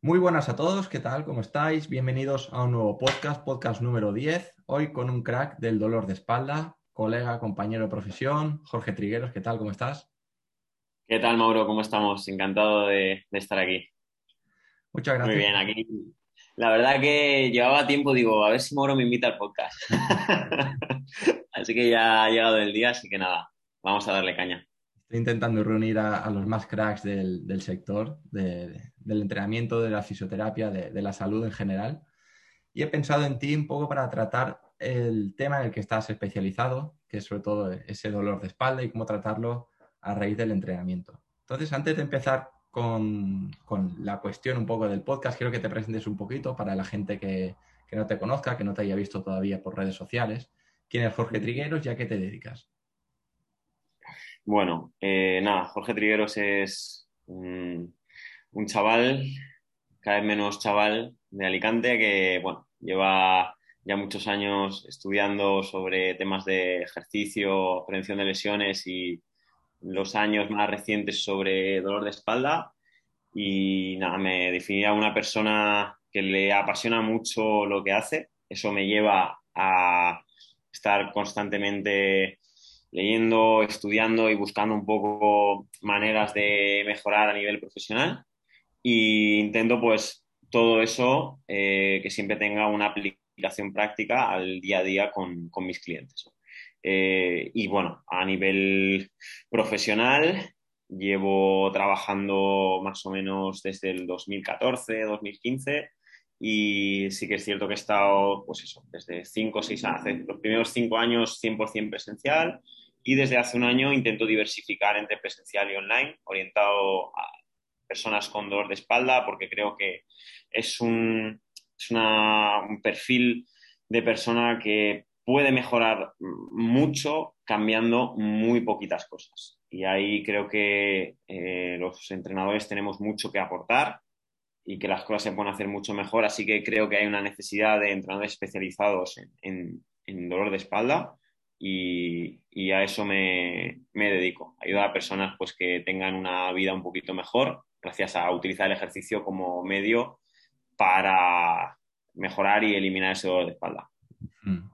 Muy buenas a todos, ¿qué tal? ¿Cómo estáis? Bienvenidos a un nuevo podcast, podcast número 10, hoy con un crack del dolor de espalda, colega, compañero de profesión, Jorge Trigueros, ¿qué tal? ¿Cómo estás? ¿Qué tal, Mauro? ¿Cómo estamos? Encantado de, de estar aquí. Muchas gracias. Muy bien, aquí. La verdad que llevaba tiempo, digo, a ver si Mauro me invita al podcast. así que ya ha llegado el día, así que nada, vamos a darle caña. Estoy intentando reunir a, a los más cracks del, del sector, de, de, del entrenamiento, de la fisioterapia, de, de, la salud en general. Y he pensado en ti un poco para tratar el tema en el que estás especializado, que es sobre todo ese dolor de espalda y cómo tratarlo a raíz del entrenamiento. Entonces, antes de empezar con, con la cuestión un poco del podcast, quiero que te presentes un poquito para la gente que, que no te conozca, que no te haya visto todavía por redes sociales. ¿Quién es Jorge Trigueros y a qué te dedicas? Bueno, eh, nada, Jorge Trigueros es un, un, chaval, cada vez menos chaval de Alicante, que bueno, lleva ya muchos años estudiando sobre temas de ejercicio, prevención de lesiones y los años más recientes sobre dolor de espalda. Y nada, me definiría una persona que le apasiona mucho lo que hace. Eso me lleva a estar constantemente leyendo, estudiando y buscando un poco maneras de mejorar a nivel profesional. Y intento pues todo eso eh, que siempre tenga una aplicación práctica al día a día con, mis clientes. Eh, y bueno, a nivel profesional, llevo trabajando más o menos desde el 2014, 2015 y sí que es cierto que he estado, pues eso, desde 5 o 6 años, los primeros 5 años 100% presencial y desde hace un año intento diversificar entre presencial y online, orientado a personas con dolor de espalda, porque creo que es un, es una, un perfil de persona que puede mejorar mucho cambiando muy poquitas cosas. Y ahí creo que eh, los entrenadores tenemos mucho que aportar y que las cosas se pueden hacer mucho mejor. Así que creo que hay una necesidad de entrenadores especializados en, en, dolor de espalda y, y a eso me, me, dedico. Ayudar a personas pues, que tengan una vida un poquito mejor gracias a utilizar el ejercicio como medio para mejorar y eliminar ese dolor de espalda. Mm.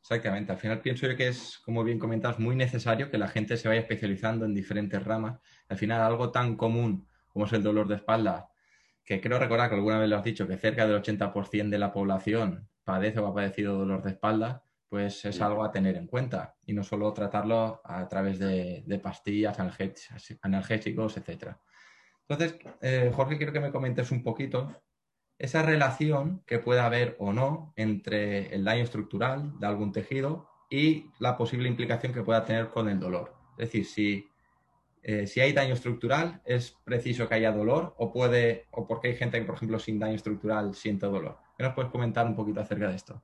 Exactamente. Al final pienso yo que es, como bien comentas, muy necesario que la gente se vaya especializando en diferentes ramas. Al final, algo tan común como es el dolor de espalda, que creo recordar que alguna vez lo has dicho, que cerca del 80% de la población padece o ha padecido dolor de espalda, pues es algo a tener en cuenta y no solo tratarlo a través de, de pastillas, analgésicos, etc. Entonces, eh, Jorge, quiero que me comentes un poquito esa relación que puede haber o no entre el daño estructural de algún tejido y la posible implicación que pueda tener con el dolor. Es decir, si, eh, si hay daño estructural, ¿es preciso que haya dolor o puede, o porque hay gente que, por ejemplo, sin daño estructural siente dolor? ¿Qué nos puedes comentar un poquito acerca de esto?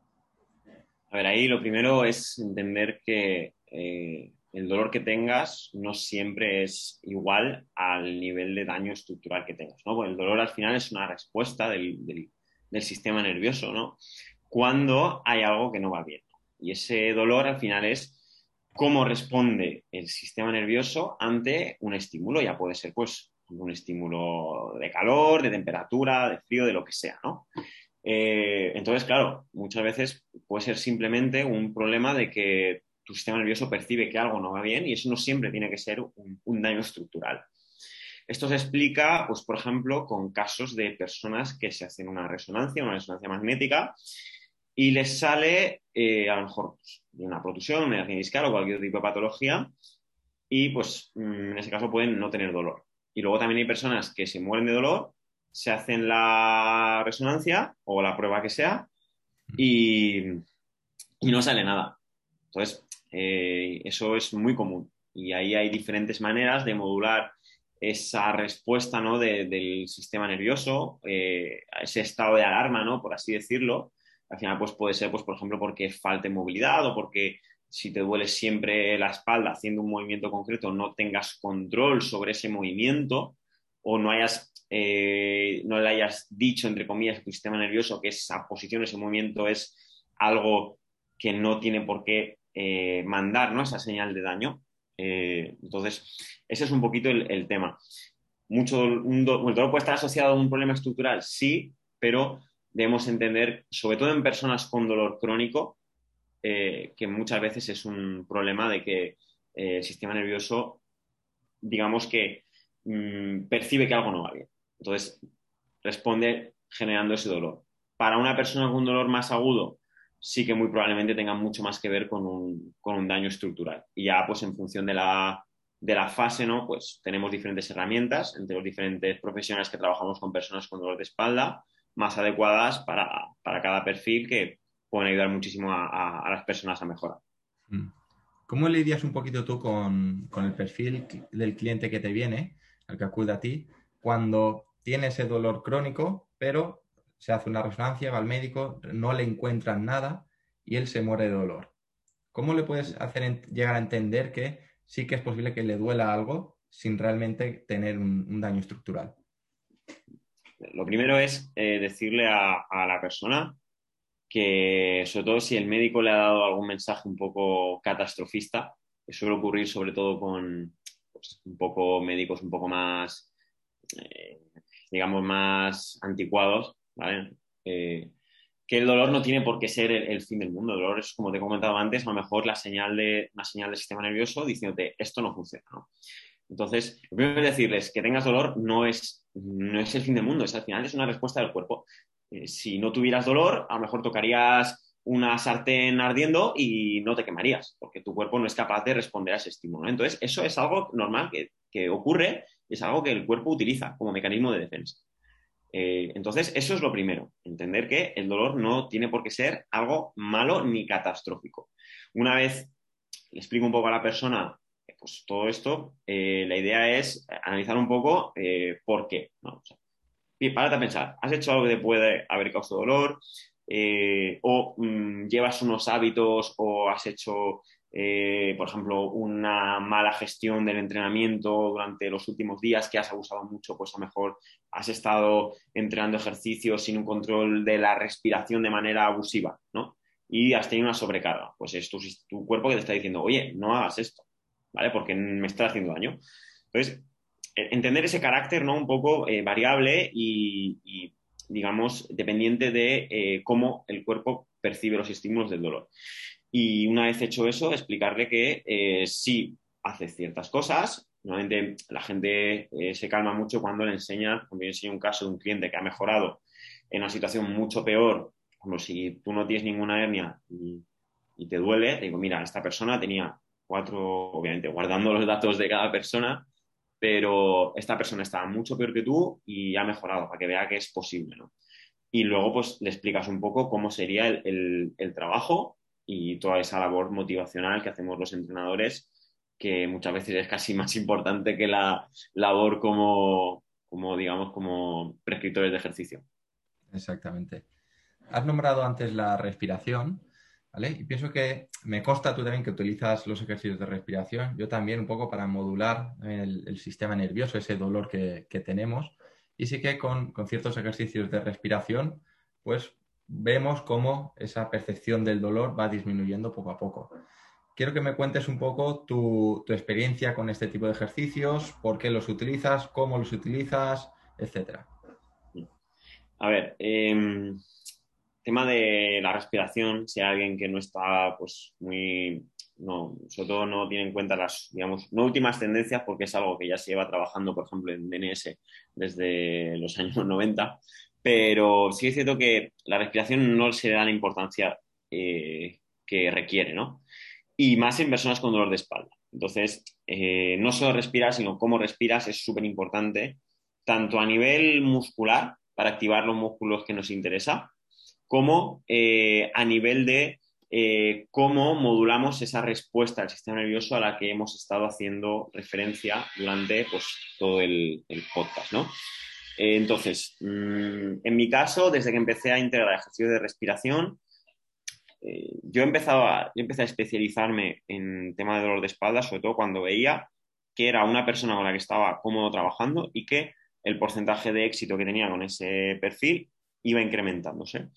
A ver, ahí lo primero es entender que eh, el dolor que tengas no siempre es igual al nivel de daño estructural que tengas, ¿no? El dolor al final es una respuesta del, del, del sistema nervioso, ¿no? Cuando hay algo que no va bien. Y ese dolor al final es cómo responde el sistema nervioso ante un estímulo, ya puede ser pues un estímulo de calor, de temperatura, de frío, de lo que sea, ¿no? Eh, entonces, claro, muchas veces puede ser simplemente un problema de que tu sistema nervioso percibe que algo no va bien y eso no siempre tiene que ser un, un daño estructural. Esto se explica, pues, por ejemplo, con casos de personas que se hacen una resonancia, una resonancia magnética, y les sale eh, a lo mejor pues, una protusión, una hernia discal o cualquier tipo de patología, y pues mm, en ese caso pueden no tener dolor. Y luego también hay personas que se mueren de dolor, se hacen la resonancia o la prueba que sea, y, y no sale nada. Entonces, eh, eso es muy común y ahí hay diferentes maneras de modular esa respuesta ¿no? de, del sistema nervioso, eh, ese estado de alarma, ¿no? por así decirlo. Al final pues, puede ser, pues, por ejemplo, porque falte movilidad o porque si te duele siempre la espalda haciendo un movimiento concreto no tengas control sobre ese movimiento o no hayas eh, no le hayas dicho, entre comillas, a tu sistema nervioso que esa posición, ese movimiento es algo que no tiene por qué eh, mandar ¿no? esa señal de daño. Eh, entonces, ese es un poquito el, tema. mucho, el dolor puede estar asociado a un problema estructural, sí, pero debemos entender, sobre todo en personas con dolor crónico, eh, que muchas veces es un problema de que eh, el sistema nervioso, digamos que mm, percibe que algo no va bien. Entonces, responde generando ese dolor. Para una persona con un dolor más agudo, sí que muy probablemente tenga mucho más que ver con un, con un daño estructural. Y ya, pues en función de la, de la fase, ¿no? Pues tenemos diferentes herramientas entre los diferentes profesionales que trabajamos con personas con dolor de espalda, más adecuadas para, para cada perfil que pueden ayudar muchísimo a, las personas a mejorar. Mm. ¿Cómo lidias un poquito tú con, el perfil del cliente que te viene, al que acude a ti, cuando tiene ese dolor crónico, pero se hace una resonancia, va al médico, no le encuentran nada y él se muere de dolor? ¿Cómo le puedes hacer llegar a entender que sí que es posible que le duela algo sin realmente tener un, daño estructural? Lo primero es eh, decirle a, la persona que sobre todo si el médico le ha dado algún mensaje un poco catastrofista, que suele ocurrir sobre todo con pues, un poco médicos un poco más, eh, digamos, más anticuados, ¿vale? Eh, que el dolor no tiene por qué ser el, fin del mundo. El dolor es, como te he comentado antes, a lo mejor la señal de, una señal del sistema nervioso diciéndote esto no funciona. Entonces, lo primero que decirles que tengas dolor no es, no es el fin del mundo, es al final es una respuesta del cuerpo. Eh, si no tuvieras dolor, a lo mejor tocarías una sartén ardiendo y no te quemarías, porque tu cuerpo no es capaz de responder a ese estímulo. Entonces, eso es algo normal que, que, ocurre, es algo que el cuerpo utiliza como mecanismo de defensa. Eh, entonces, eso es lo primero, entender que el dolor no tiene por qué ser algo malo ni catastrófico. Una vez le explico un poco a la persona pues, todo esto, eh, la idea es analizar un poco por qué. ¿no? párate a pensar, ¿has hecho algo que te puede haber causado dolor? Eh, o mm, llevas unos hábitos o has hecho, eh, por ejemplo, una mala gestión del entrenamiento durante los últimos días que has abusado mucho, pues a lo mejor has estado entrenando ejercicios sin un control de la respiración de manera abusiva, ¿no? Y has tenido una sobrecarga. Pues es tu cuerpo que te está diciendo, oye, no hagas esto, ¿vale? Porque me está haciendo daño. Entonces, eh, entender ese carácter ¿no? un poco eh, variable y, digamos, dependiente de eh, cómo el cuerpo percibe los estímulos del dolor. Y una vez hecho eso, explicarle que si hace ciertas cosas. Normalmente la gente se calma mucho cuando le enseña, cuando yo enseño un caso de un cliente que ha mejorado en una situación mucho peor, como si tú no tienes ninguna hernia y, y te duele, digo, mira, esta persona tenía cuatro, obviamente guardando los datos de cada persona, pero esta persona estaba mucho peor que tú y ha mejorado para que vea que es posible, ¿no? Y luego, pues, le explicas un poco cómo sería el, trabajo y toda esa labor motivacional que hacemos los entrenadores, que muchas veces es casi más importante que la labor como, como digamos, como prescriptores de ejercicio. Exactamente. Has nombrado antes la respiración y pienso que me consta tú también que utilizas los ejercicios de respiración, yo también un poco para modular el, sistema nervioso, ese dolor que, tenemos. Y sí que con, ciertos ejercicios de respiración, pues vemos cómo esa percepción del dolor va disminuyendo poco a poco. Quiero que me cuentes un poco tu, experiencia con este tipo de ejercicios, por qué los utilizas, cómo los utilizas, etcétera. A ver, em, tema de la respiración, si hay alguien que no está, pues, muy, no, sobre todo no tiene en cuenta las, digamos, no últimas tendencias, porque es algo que ya se lleva trabajando, por ejemplo, en DNS desde los años 90, pero sí es cierto que la respiración no se le da la importancia eh, que requiere, ¿no? Y más en personas con dolor de espalda. Entonces, eh, no solo respirar, sino cómo respiras es súper importante, tanto a nivel muscular, para activar los músculos que nos interesa, como eh, a nivel de eh, cómo modulamos esa respuesta al sistema nervioso a la que hemos estado haciendo referencia durante pues, todo el, podcast. ¿no? Eh, entonces, mm, en mi caso, desde que empecé a integrar ejercicios de respiración, yo, empezaba, yo empecé a especializarme en tema de dolor de espalda, sobre todo cuando veía que era una persona con la que estaba cómodo trabajando y que el porcentaje de éxito que tenía con ese perfil iba incrementándose.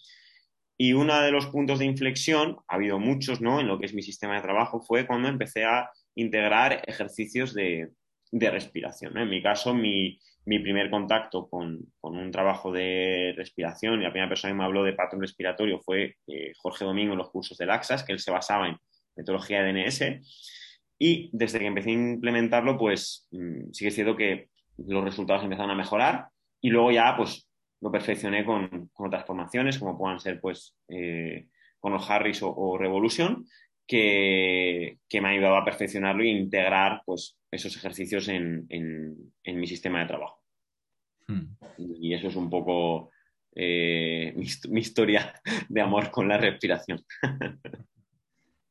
Y uno de los puntos de inflexión, ha habido muchos, ¿no? En lo que es mi sistema de trabajo, fue cuando empecé a integrar ejercicios de, respiración. En mi caso, mi, mi primer contacto con, un trabajo de respiración y la primera persona que me habló de patrón respiratorio fue eh, Jorge Domingo en los cursos de Laxas, que él se basaba en metodología de DNS. Y desde que empecé a implementarlo, pues mm, sí que es cierto que los resultados empezaron a mejorar y luego ya pues lo perfeccioné con, otras formaciones, como puedan ser pues eh, con los Harris o, Revolution, que, me ha ayudado a perfeccionarlo e integrar pues esos ejercicios en, mi sistema de trabajo. Hmm. Y eso es un poco eh, mi, historia de amor con la respiración.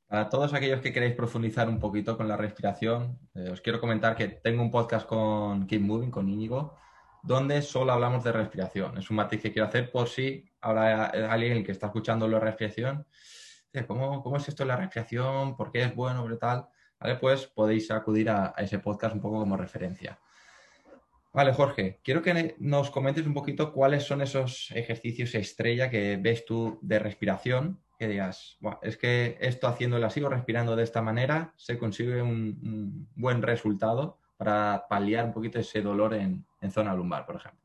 Para todos aquellos que queréis profundizar un poquito con la respiración, eh, os quiero comentar que tengo un podcast con Keep Moving, con Íñigo, donde solo hablamos de respiración. Es un matiz que quiero hacer por si habrá alguien que está escuchando la respiración. ¿Cómo, ¿Cómo, es esto la respiración? ¿Por qué es bueno? tal? ¿Vale? Pues podéis acudir a, ese podcast un poco como referencia. Vale, Jorge, quiero que nos comentes un poquito cuáles son esos ejercicios estrella que ves tú de respiración, que digas, es que esto haciéndolo así o respirando de esta manera se consigue un buen resultado para paliar un poquito ese dolor en, zona lumbar, por ejemplo?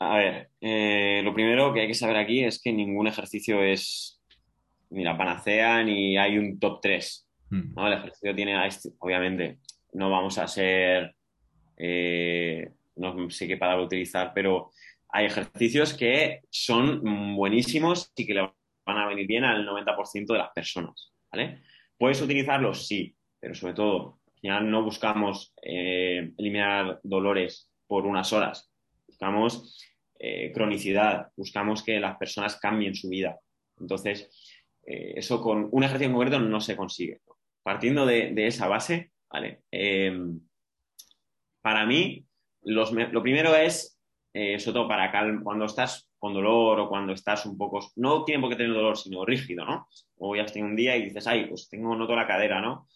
A ver, eh, lo primero que hay que saber aquí es que ningún ejercicio es ni la panacea ni hay un top 3. Hmm. El ejercicio tiene, obviamente, no vamos a ser, eh, no sé qué palabra utilizar, pero hay ejercicios que son buenísimos y que le van a venir bien al 90% de las personas. ¿vale? ¿Puedes utilizarlos? Sí, pero sobre todo ya no buscamos eh, eliminar dolores por unas horas, buscamos eh, cronicidad, buscamos que las personas cambien su vida. Entonces, eh, eso con un ejercicio en concreto no se consigue. Partiendo de, esa base, ¿vale? para mí, lo primero es, sobre todo para cuando estás con dolor o cuando estás un poco, no tiene por qué tener dolor, sino rígido, ¿no? O ya tenido un día y dices, ay, pues tengo, noto la cadera, ¿no?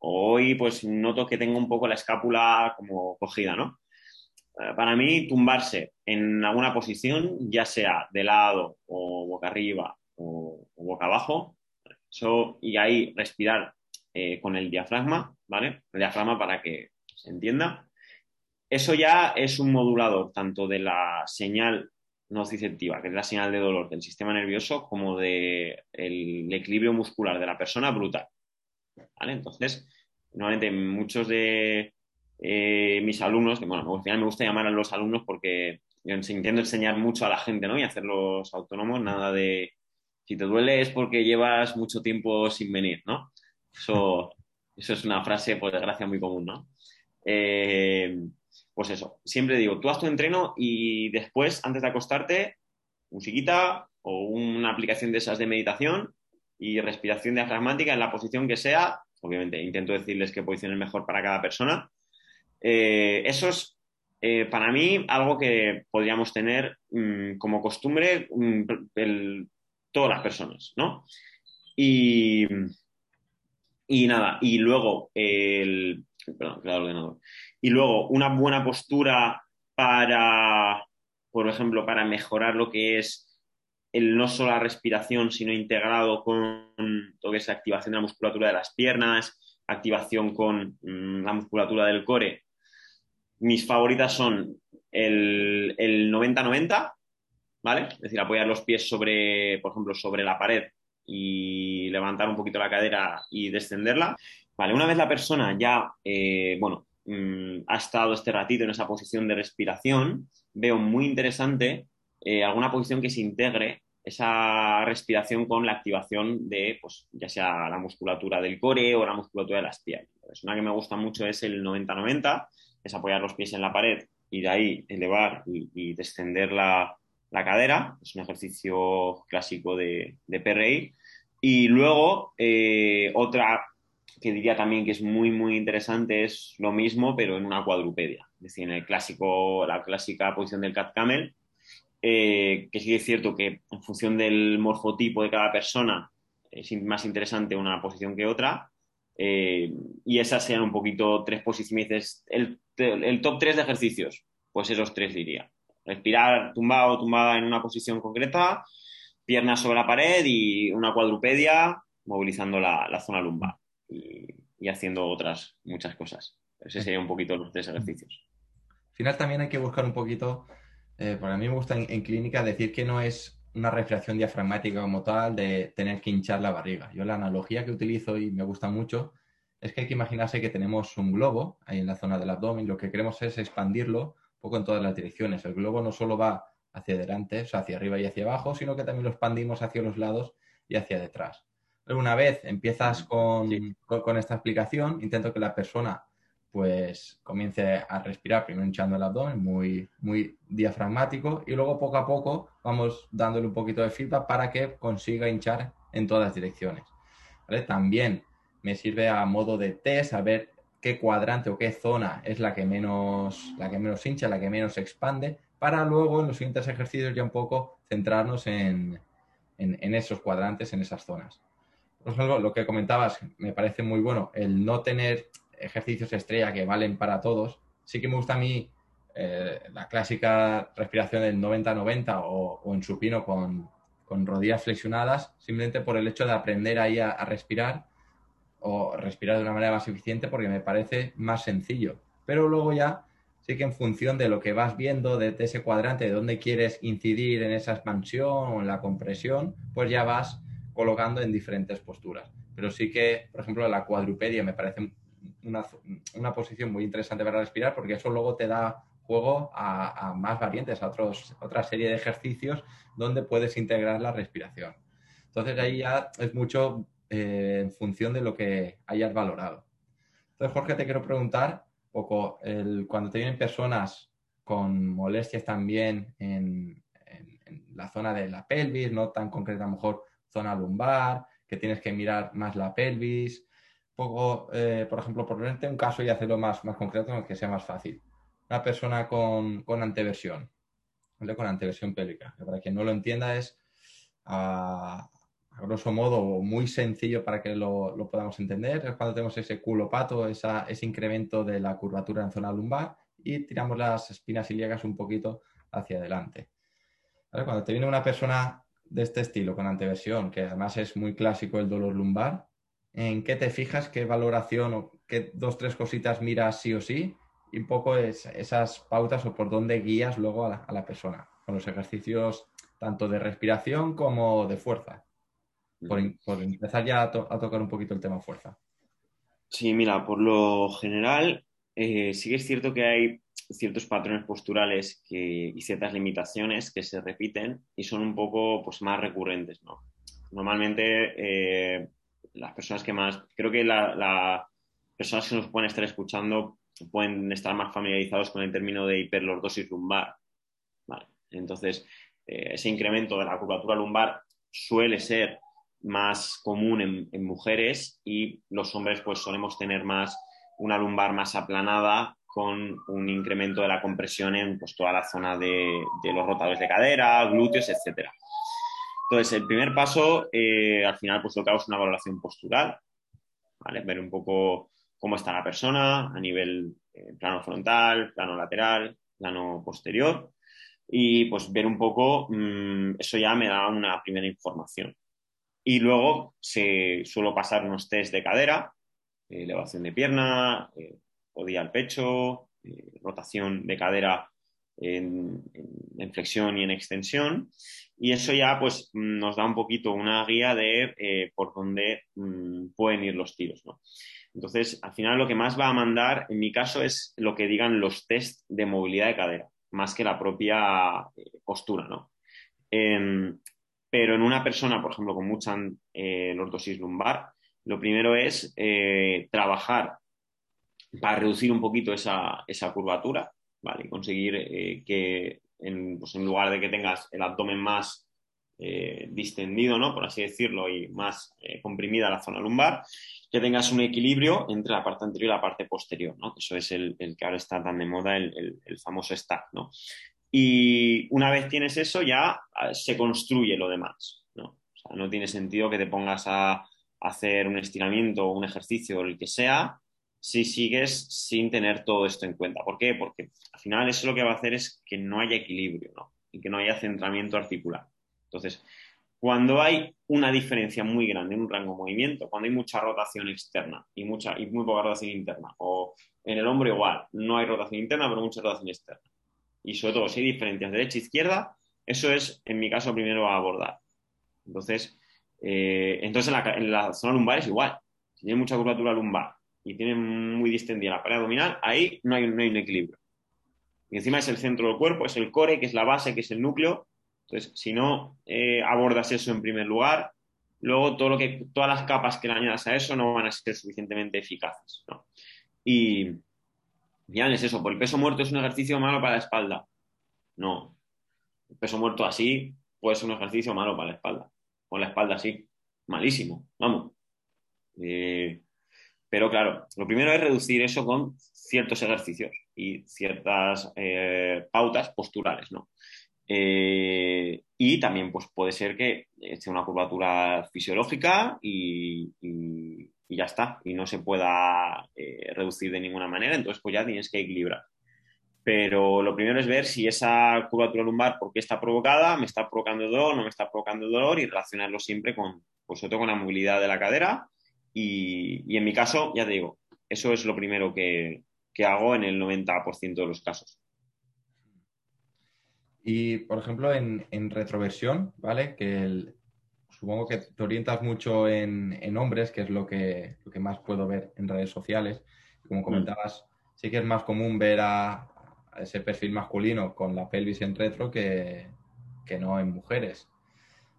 Hoy pues noto que tengo un poco la escápula como cogida, ¿no? Eh, para mí, tumbarse en alguna posición, ya sea de lado o boca arriba o, boca abajo, y ahí respirar eh, con el diafragma, ¿vale? El diafragma para que se entienda. Eso ya es un modulador tanto de la señal nociceptiva, que es la señal de dolor del sistema nervioso, como del equilibrio muscular de la persona brutal. Entonces, normalmente muchos de eh, mis alumnos, que bueno, al final me gusta llamar a los alumnos porque intento enseñar mucho a la gente, ¿no? Y hacerlos autónomos, nada de si te duele es porque llevas mucho tiempo sin venir, ¿no? Eso, eso es una frase, por desgracia, muy común, ¿no? Eh, pues eso, siempre digo, tú haz tu entreno y después, antes de acostarte, musiquita o una aplicación de esas de meditación y respiración diafragmática en la posición que sea. Obviamente, intento decirles qué posición es mejor para cada persona. Eh, eso es, eh, para mí, algo que podríamos tener mm, como costumbre mm, todas las personas, ¿no? Y, y nada, y luego el. Perdón, ordenador. Y luego una buena postura para, por ejemplo, para mejorar lo que es el no solo la respiración, sino integrado con todo que es activación de la musculatura de las piernas, activación con mm, la musculatura del core. Mis favoritas son el 90-90, ¿vale? Es decir, apoyar los pies sobre, por ejemplo, sobre la pared y levantar un poquito la cadera y descenderla. Vale, una vez la persona ya, eh, bueno, mm, ha estado este ratito en esa posición de respiración, veo muy interesante eh, alguna posición que se integre esa respiración con la activación de, pues, ya sea la musculatura del core o la musculatura de las piernas. una que me gusta mucho es el 90-90, es apoyar los pies en la pared y de ahí elevar y, descender la, cadera. Es un ejercicio clásico de, de PRI. Y luego, eh, otra que diría también que es muy, muy interesante es lo mismo, pero en una cuadrupedia. Es decir, en el clásico, la clásica posición del cat camel, eh, que sí es cierto que en función del morfotipo de cada persona es más interesante una posición que otra. Eh, y esas sean un poquito tres posiciones. El, top tres de ejercicios, pues esos tres diría. Respirar tumbado o tumbada en una posición concreta, piernas sobre la pared y una cuadrupedia movilizando la, zona lumbar y, haciendo otras muchas cosas. Ese sería un poquito los tres ejercicios. final también hay que buscar un poquito, eh, porque a mí me gusta en, clínica decir que no es una respiración diafragmática como tal de tener que hinchar la barriga. Yo la analogía que utilizo y me gusta mucho es que hay que imaginarse que tenemos un globo ahí en la zona del abdomen lo que queremos es expandirlo un poco en todas las direcciones. El globo no solo va hacia adelante, o sea, hacia arriba y hacia abajo, sino que también lo expandimos hacia los lados y hacia detrás. Una vez empiezas con, con, esta explicación, intento que la persona pues comience a respirar, primero hinchando el abdomen, muy, muy diafragmático, y luego poco a poco vamos dándole un poquito de feedback para que consiga hinchar en todas direcciones. También me sirve a modo de test, a ver qué cuadrante o qué zona es la que menos, la que menos hincha, la que menos expande, para luego en los siguientes ejercicios ya un poco centrarnos en, en, esos cuadrantes, en esas zonas. Por lo que comentabas me parece muy bueno, el no tener ejercicios estrella que valen para todos. Sí que me gusta a mí eh, la clásica respiración del 90-90 o, o, en supino con, rodillas flexionadas, simplemente por el hecho de aprender ahí a respirar o respirar de una manera más eficiente porque me parece más sencillo. Pero luego ya sí que en función de lo que vas viendo, de, ese cuadrante, de dónde quieres incidir en esa expansión o en la compresión, pues ya vas colocando en diferentes posturas. Pero sí que, por ejemplo, la cuadrupedia me parece una, posición muy interesante para respirar porque eso luego te da juego a, más variantes, a otros, otra serie de ejercicios donde puedes integrar la respiración. Entonces ahí ya es mucho eh, en función de lo que hayas valorado. Entonces, Jorge, te quiero preguntar poco, cuando te vienen personas con molestias también en, la zona de la pelvis, no tan concreta, a lo mejor zona lumbar, que tienes que mirar más la pelvis, poco, eh, por ejemplo, ponerte un caso y hacerlo más, más concreto, que sea más fácil. Una persona con, con anteversión, con anteversión pélvica, para quien no lo entienda es a, grosso modo, muy sencillo para que lo, podamos entender, es cuando tenemos ese culopato, esa, ese incremento de la curvatura en zona lumbar y tiramos las espinas ilíacas un poquito hacia adelante. Cuando te viene una persona de este estilo, con anteversión, que además es muy clásico el dolor lumbar, ¿en qué te fijas? ¿Qué valoración o qué dos, tres cositas miras sí o sí? Y un poco esas pautas o por dónde guías luego a la, a la persona, con los ejercicios tanto de respiración como de fuerza por, empezar ya a, tocar un poquito el tema fuerza. Sí, mira, por lo general, eh, sí que es cierto que hay ciertos patrones posturales y ciertas limitaciones que se repiten y son un poco pues, más recurrentes, ¿no? Normalmente, eh, las personas que más, creo que las personas que nos pueden estar escuchando pueden estar más familiarizados con el término de hiperlordosis lumbar. Entonces, eh, ese incremento de la curvatura lumbar suele ser más común en, mujeres y los hombres pues solemos tener más una lumbar más aplanada con un incremento de la compresión en pues, toda la zona de, los rotadores de cadera, glúteos, etc. Entonces, el primer paso, eh, al final, pues lo que hago es una valoración postural, ¿vale? Ver un poco cómo está la persona a nivel eh, plano frontal, plano lateral, plano posterior, y pues ver un poco, mm, eso ya me da una primera información. Y luego se suelo pasar unos test de cadera, eh, elevación de pierna, eh, rodilla al pecho, rotación de cadera en, flexión y en extensión. Y eso ya pues nos da un poquito una guía de por dónde mm, pueden ir los tiros. Entonces, al final lo que más va a mandar, en mi caso, es lo que digan los test de movilidad de cadera, más que la propia postura. ¿no? Em, pero en una persona, por ejemplo, con mucha eh, lordosis lumbar, lo primero es eh, trabajar para reducir un poquito esa, curvatura, ¿vale? conseguir eh, que pues, en, lugar de que tengas el abdomen más distendido, ¿no? Por así decirlo, y más comprimida la zona lumbar, que tengas un equilibrio entre la parte anterior y la parte posterior, ¿no? Eso es el, que ahora está tan de moda, el, famoso stack, ¿no? Y una vez tienes eso, ya ah, se construye lo demás. ¿no? O sea, no tiene sentido que te pongas a hacer un estiramiento o un ejercicio el que sea si sigues sin tener todo esto en cuenta. ¿Por qué? Porque al final eso lo que va a hacer es que no haya equilibrio y que no haya centramiento articular. Entonces, Cuando hay una diferencia muy grande en un rango de movimiento, cuando hay mucha rotación externa y, mucha, y muy poca rotación interna, o en el hombro igual, no hay rotación interna, pero mucha rotación externa. Y sobre todo, si hay diferencias derecha-izquierda, e eso es, en mi caso, primero a abordar. Entonces, eh, entonces en la, zona lumbar es igual. Si tiene mucha curvatura lumbar y tiene muy distendida la pared abdominal, ahí no hay, no hay un equilibrio. Y encima es el centro del cuerpo, es el core, que es la base, que es el núcleo, entonces, si no eh, abordas eso en primer lugar, luego todo lo que, todas las capas que le añadas a eso no van a ser suficientemente eficaces. Y ya es eso, por el peso muerto es un ejercicio malo para la espalda. No. El peso muerto así puede ser un ejercicio malo para la espalda. Con la espalda así. Malísimo. Vamos. Eh, pero claro, lo primero es reducir eso con ciertos ejercicios y ciertas eh, pautas posturales, ¿no? Eh, y también pues, puede ser que esté una curvatura fisiológica y, ya está, y no se pueda eh, reducir de ninguna manera, entonces pues ya tienes que equilibrar. Pero lo primero es ver si esa curvatura lumbar, por qué está provocada, me está provocando dolor, no me está provocando dolor y relacionarlo siempre con, pues, con la movilidad de la cadera. Y, en mi caso, ya te digo, eso es lo primero que, que hago en el 90% de los casos. Y, por ejemplo, en, retroversión, ¿vale? Que supongo que te orientas mucho en, hombres, que es lo que, lo que, más puedo ver en redes sociales. Como mm. comentabas, sí que es más común ver a, ese perfil masculino con la pelvis en retro que, no en mujeres.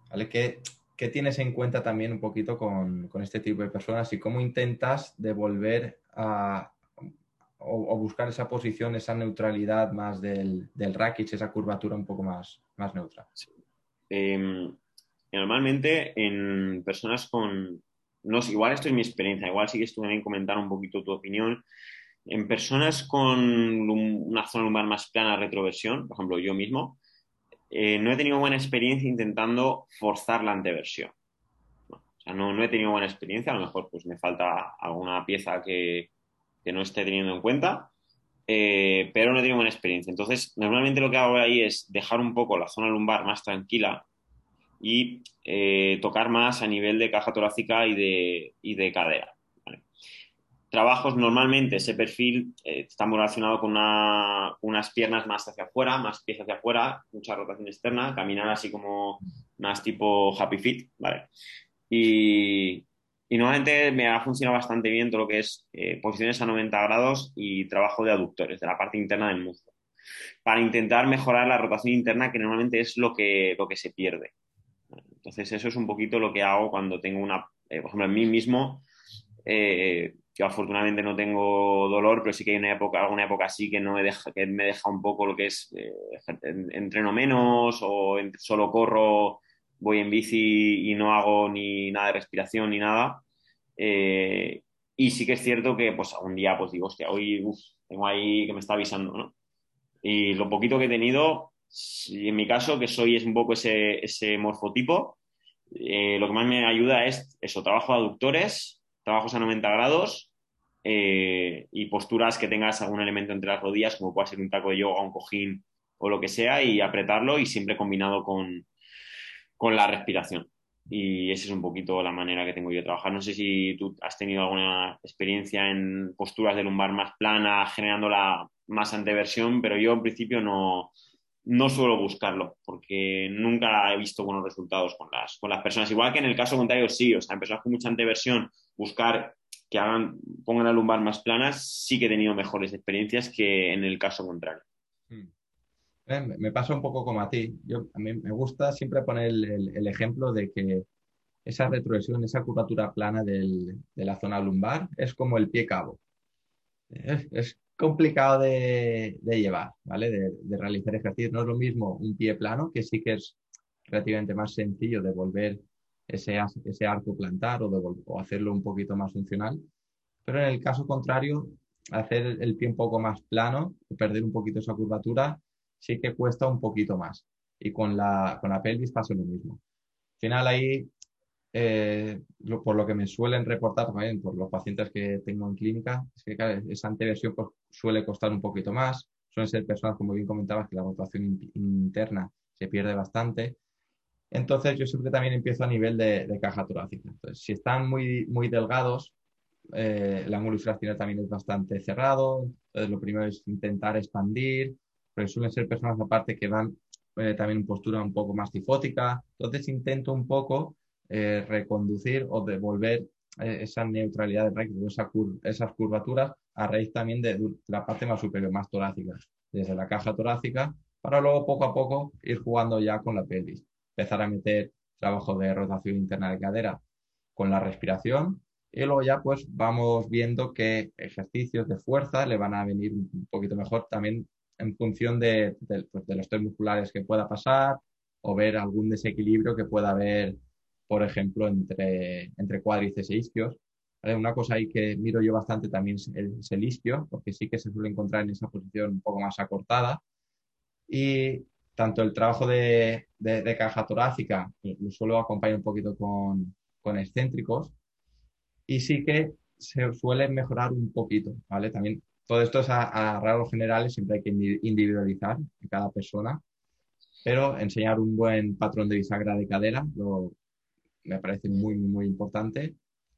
¿Vale? ¿Qué, ¿Qué, tienes en cuenta también un poquito con, este tipo de personas y cómo intentas devolver a, o, buscar esa posición, esa neutralidad más del, del esa curvatura un poco más, más neutra. Em, normalmente en personas con, no igual esto es mi experiencia, igual sí que estuve bien comentar un poquito tu opinión. En personas con una zona lumbar más plana, retroversión, por ejemplo, yo mismo, eh, no he tenido buena experiencia intentando forzar la anteversión. o sea, no, no, he tenido buena experiencia, a lo mejor pues me falta alguna pieza que, que no esté teniendo en cuenta, eh, pero no he tenido buena experiencia. Entonces, normalmente lo que hago ahí es dejar un poco la zona lumbar más tranquila y eh, tocar más a nivel de caja torácica y de, y de cadera. Trabajos normalmente, ese perfil eh, está muy relacionado con unas piernas más hacia afuera, más pies hacia afuera, mucha rotación externa, caminar así como más tipo happy fit, ¿vale? Y, nuevamente me ha funcionado bastante bien todo lo que es eh, posiciones a 90 grados y trabajo de aductores, de la parte interna del muslo, para intentar mejorar la rotación interna, que normalmente es lo que, lo que se pierde. Entonces, eso es un poquito lo que hago cuando tengo una, eh, por ejemplo, en mí mismo, eh, yo afortunadamente no tengo dolor, pero sí que hay una época, alguna época así que, no me deja, que me deja un poco lo que es entreno menos o solo corro voy en bici y no hago ni nada de respiración ni nada. Eh, y sí que es cierto que pues un día pues digo, hostia, hoy tengo ahí que me está avisando, ¿no? Y lo poquito que he tenido, en mi caso, que soy es un poco ese, ese morfotipo, eh, lo que más me ayuda es eso, trabajo de aductores, trabajos a 90 grados eh, y posturas que tengas algún elemento entre las rodillas, como puede ser un taco de yoga, un cojín o lo que sea, y apretarlo y siempre combinado con, con la respiración. Y esa es un poquito la manera que tengo yo de trabajar. No sé si tú has tenido alguna experiencia en posturas de lumbar más plana, generando la más anteversión, pero yo en principio no, no suelo buscarlo, porque nunca he visto buenos resultados con las, con las personas. Igual que en el caso contrario, sí, o sea, en con mucha anteversión, buscar que hagan, pongan la lumbar más plana, sí que he tenido mejores experiencias que en el caso contrario. Hmm. Eh, me pasa un poco como a ti. Yo, a mí me gusta siempre poner el, ejemplo de que esa retroversión, esa curvatura plana de la zona lumbar es como el pie cabo. Es, complicado de, llevar, ¿vale? De, realizar ejercicios. No es lo mismo un pie plano, que sí que es relativamente más sencillo de volver ese, ese arco plantar o, hacerlo un poquito más funcional. Pero en el caso contrario, hacer el pie un poco más plano, perder un poquito esa curvatura, sí que cuesta un poquito más. Y con la, con la pelvis pasa lo mismo. Al final ahí, eh, por lo que me suelen reportar también por los pacientes que tengo en clínica, es que esa anteversión pues, suele costar un poquito más. Suelen ser personas, como bien comentabas, que la rotación interna se pierde bastante. Entonces yo siempre también empiezo a nivel de, caja torácica. Entonces, si están muy, muy delgados, eh, el ángulo infraccional también es bastante cerrado. Entonces lo primero es intentar expandir, porque suelen ser personas aparte que van eh, también en postura un poco más tifótica. Entonces intento un poco eh, reconducir o devolver esa neutralidad de recto, esa esas curvaturas a raíz también de la parte más superior, más torácica, desde la caja torácica, para luego poco a poco ir jugando ya con la pelvis empezar a meter trabajo de rotación interna de cadera con la respiración y luego ya pues vamos viendo qué ejercicios de fuerza le van a venir un poquito mejor también en función de, pues, los test musculares que pueda pasar o ver algún desequilibrio que pueda haber, por ejemplo, entre, entre cuádriceps e isquios. Una cosa ahí que miro yo bastante también es el, es el isquio, porque sí que se suele encontrar en esa posición un poco más acortada. Y tanto el trabajo de, caja torácica, lo suelo acompañar un poquito con, excéntricos, y sí que se suele mejorar un poquito, ¿vale? También todo esto es a, a rasgos generales, siempre hay que individualizar en cada persona, pero enseñar un buen patrón de bisagra de cadera lo, me parece muy, muy importante.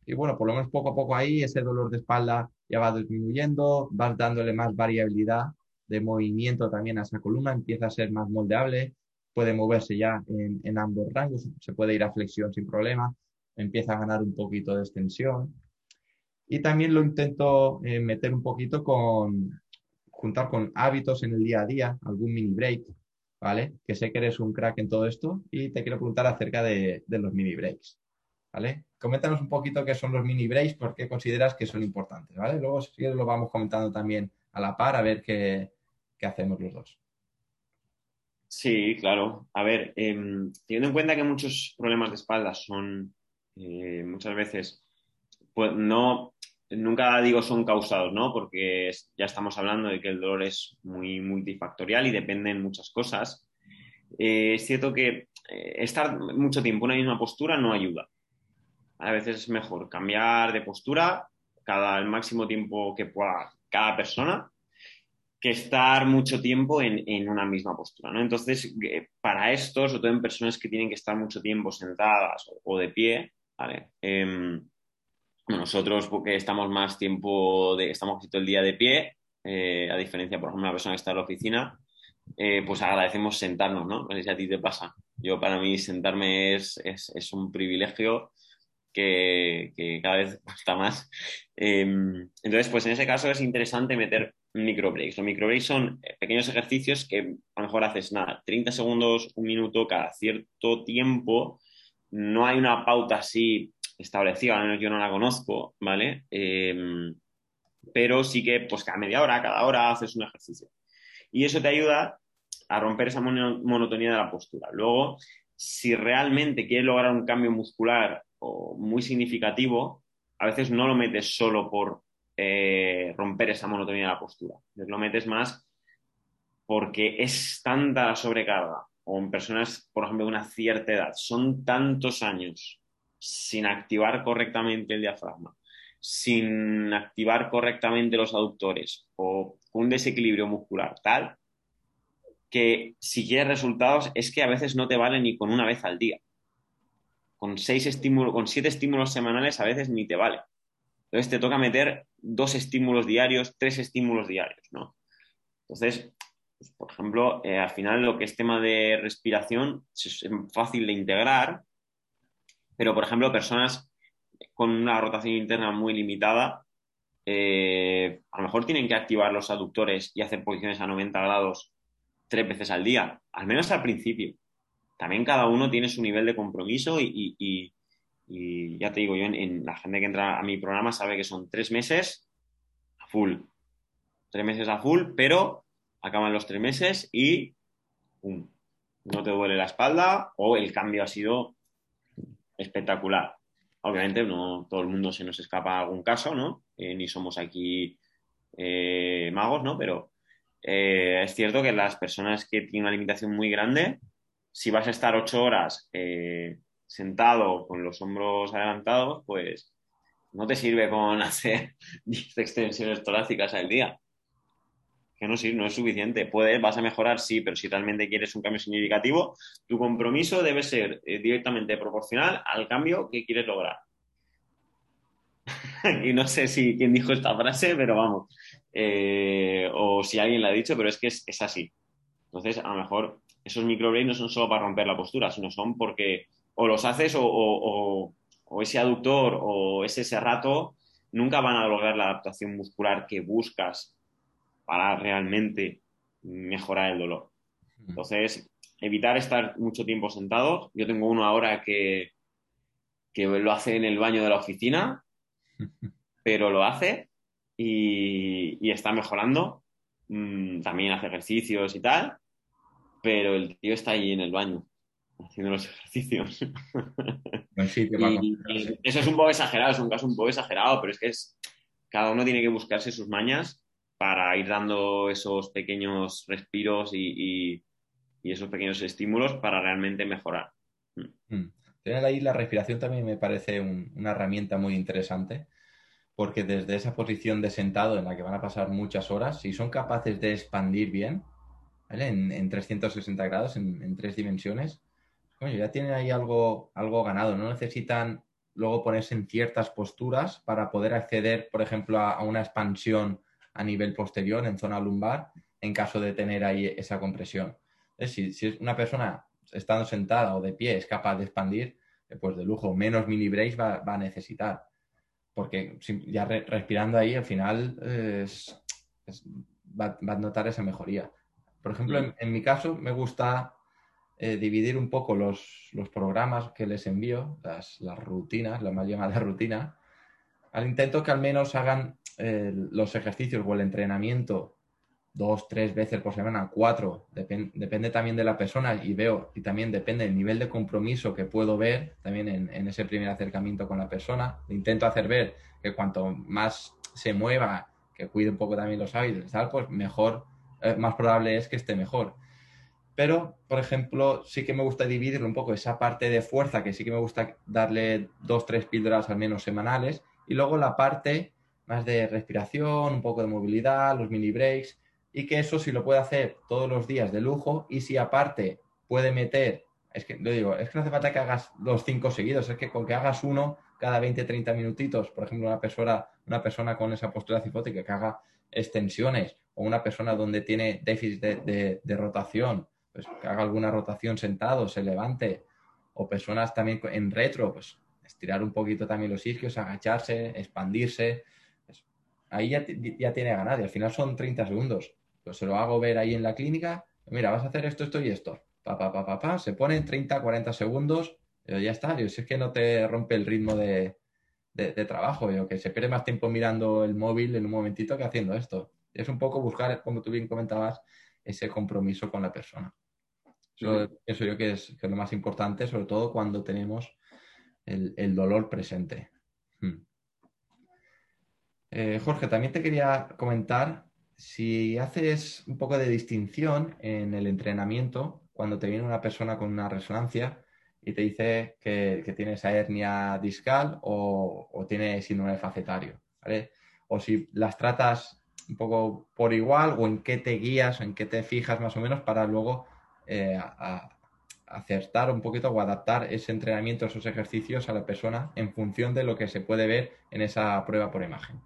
Y bueno, por lo menos poco a poco ahí ese dolor de espalda ya va disminuyendo, vas dándole más variabilidad de movimiento también a esa columna, empieza a ser más moldeable, puede moverse ya en, ambos rangos, se puede ir a flexión sin problema, empieza a ganar un poquito de extensión. Y también lo intento eh, meter un poquito con, juntar con hábitos en el día a día, algún mini break, ¿vale? Que sé que eres un crack en todo esto y te quiero preguntar acerca de, los mini breaks, ¿vale? Coméntanos un poquito qué son los mini breaks, por qué consideras que son importantes, ¿vale? Luego si lo vamos comentando también a la par a ver qué, qué hacemos los dos. Sí, claro. A ver, em, teniendo en cuenta que muchos problemas de espalda son eh, muchas veces, pues no, nunca digo son causados, ¿no? Porque ya estamos hablando de que el dolor es muy multifactorial y depende en muchas cosas. Eh, es cierto que eh, estar mucho tiempo en una misma postura no ayuda. A veces es mejor cambiar de postura cada el máximo tiempo que pueda cada persona que estar mucho tiempo en, una misma postura, ¿no? Entonces, eh, para esto, sobre todo en personas que tienen que estar mucho tiempo sentadas o, de pie. Em, nosotros, porque estamos más tiempo, estamos todo el día de pie, eh, a diferencia, por ejemplo, una persona que está en la oficina, eh, pues agradecemos sentarnos, ¿no? No a ti te pasa. Yo, para mí, sentarme es, es, un privilegio que, que, cada vez cuesta más. Em, entonces, pues en ese caso es interesante meter micro breaks. Los micro breaks son eh, pequeños ejercicios que a lo mejor haces nada, 30 segundos, un minuto cada cierto tiempo. No hay una pauta así establecida, al menos yo no la conozco, ¿vale? Em, pero sí que pues cada media hora, cada hora haces un ejercicio. Y eso te ayuda a romper esa monotonía de la postura. Luego, si realmente quieres lograr un cambio muscular o muy significativo, a veces no lo metes solo por eh, romper esa monotonía de la postura. lo metes más porque es tanta la sobrecarga, o en personas, por ejemplo, de una cierta edad, son tantos años sin activar correctamente el diafragma, sin activar correctamente los aductores o un desequilibrio muscular tal, que si quieres resultados es que a veces no te vale ni con una vez al día. Con seis estímulos, con siete estímulos semanales a veces ni te vale. Entonces te toca meter dos estímulos diarios, tres estímulos diarios, ¿no? Entonces, pues, por ejemplo, eh, al final lo que es tema de respiración es fácil de integrar, pero por ejemplo, personas con una rotación interna muy limitada, eh, a lo mejor tienen que activar los aductores y hacer posiciones a 90 grados tres veces al día, al menos al principio. También cada uno tiene su nivel de compromiso y, y ya te digo, yo en, la gente que entra a mi programa sabe que son tres meses a full. Tres meses a full, pero acaban los tres meses y no te duele la espalda o el cambio ha sido espectacular. Obviamente no todo el mundo se nos escapa algún caso, ¿no? Eh, ni somos aquí eh, magos, ¿no? Pero eh, es cierto que las personas que tienen una limitación muy grande, si vas a estar ocho horas sentado con los hombros adelantados, pues no te sirve con hacer 10 extensiones torácicas al día. que no, sí, no es suficiente. Puedes, vas a mejorar, sí, pero si realmente quieres un cambio significativo, tu compromiso debe ser eh, directamente proporcional al cambio que quieres lograr. y no sé si quién dijo esta frase, pero vamos, eh, o si alguien la ha dicho, pero es que es, así. Entonces, a lo mejor esos microbreaks no son solo para romper la postura, sino son porque o los haces o, ese aductor o ese serrato nunca van a lograr la adaptación muscular que buscas para realmente mejorar el dolor. Entonces, evitar estar mucho tiempo sentado. Yo tengo uno ahora que, que lo hace en el baño de la oficina, pero lo hace y, está mejorando. Mm, también hace ejercicios y tal, pero el tío está ahí en el baño haciendo los ejercicios. eso es un poco exagerado, es un caso un poco exagerado, pero es que es, cada uno tiene que buscarse sus mañas para ir dando esos pequeños respiros y, esos pequeños estímulos para realmente mejorar. Mm. Tener ahí la respiración también me parece una herramienta muy interesante porque desde esa posición de sentado en la que van a pasar muchas horas, si son capaces de expandir bien, en, 360 grados, en, tres dimensiones, ya tienen ahí algo, algo ganado. No necesitan luego ponerse en ciertas posturas para poder acceder, por ejemplo, a, una expansión a nivel posterior, en zona lumbar, en caso de tener ahí esa compresión. Si, si una persona estando sentada o de pie es capaz de expandir, pues de lujo, menos mini brace va, va a necesitar porque ya respirando ahí al final va, a notar esa mejoría. Por ejemplo, mm. en, mi caso me gusta eh, dividir un poco los, programas que les envío, las, rutinas, la mal llamada rutina, al intento que al menos hagan eh, los ejercicios o el entrenamiento dos, tres veces por semana, cuatro, depende también de la persona y veo, y también depende del nivel de compromiso que puedo ver también en, ese primer acercamiento con la persona. intento hacer ver que cuanto más se mueva, que cuide un poco también los hábitos, tal, pues mejor, eh, más probable es que esté mejor. Pero, por ejemplo, sí que me gusta dividir un poco esa parte de fuerza, que sí que me gusta darle dos, tres píldoras al menos semanales, y luego la parte más de respiración, un poco de movilidad, los mini breaks, y que eso sí lo puede hacer todos los días de lujo y si aparte puede meter, es que lo digo, es que no hace falta que hagas los cinco seguidos, es que con que hagas uno cada 20, 30 minutitos, por ejemplo, una persona, una persona con esa postura cifótica que haga extensiones o una persona donde tiene déficit de, rotación, pues que haga alguna rotación sentado, se levante, o personas también en retro, pues estirar un poquito también los isquios, agacharse, expandirse, pues, ahí ya, ya tiene ganado y al final son 30 segundos pues se lo hago ver ahí en la clínica, mira, vas a hacer esto, esto y esto. Pa, pa, pa, pa, se pone en 30, 40 segundos, pero ya está. Yo sé que no te rompe el ritmo de, trabajo, yo que se pierde más tiempo mirando el móvil en un momentito que haciendo esto. Es un poco buscar, como tú bien comentabas, ese compromiso con la persona. Eso, yo que es, lo más importante, sobre todo cuando tenemos el, dolor presente. Hmm. Eh, Jorge, también te quería comentar si haces un poco de distinción en el entrenamiento, cuando te viene una persona con una resonancia y te dice que, que tiene esa hernia discal o, tiene síndrome facetario, ¿vale? O si las tratas un poco por igual o en qué te guías o en qué te fijas más o menos para luego eh, acertar un poquito o adaptar ese entrenamiento, esos ejercicios a la persona en función de lo que se puede ver en esa prueba por imagen.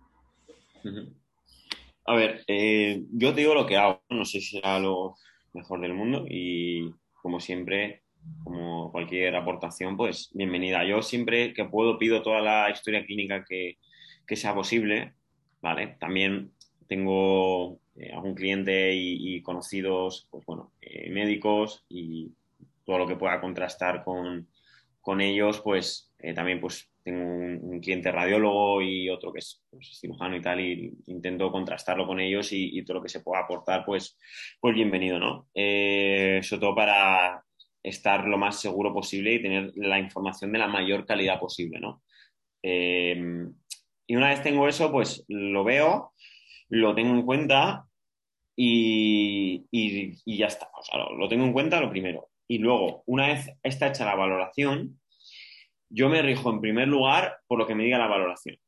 A ver, eh, yo te digo lo que hago, no sé si será lo mejor del mundo y como siempre, como cualquier aportación, pues bienvenida. Yo siempre que puedo pido toda la historia clínica que, sea posible, ¿vale? También tengo eh, algún cliente y, conocidos, pues bueno, eh, médicos y todo lo que pueda contrastar con, con ellos, pues también pues tengo un, cliente radiólogo y otro que es pues, cirujano y tal, y intento contrastarlo con ellos y, todo lo que se pueda aportar, pues, pues bienvenido, ¿no? Eh, sobre todo para estar lo más seguro posible y tener la información de la mayor calidad posible, ¿no? Eh, y una vez tengo eso, pues lo veo, lo tengo en cuenta y, ya está. O sea, lo tengo en cuenta lo primero. Y luego, una vez está hecha la valoración, yo me rijo en primer lugar por lo que me diga la valoración.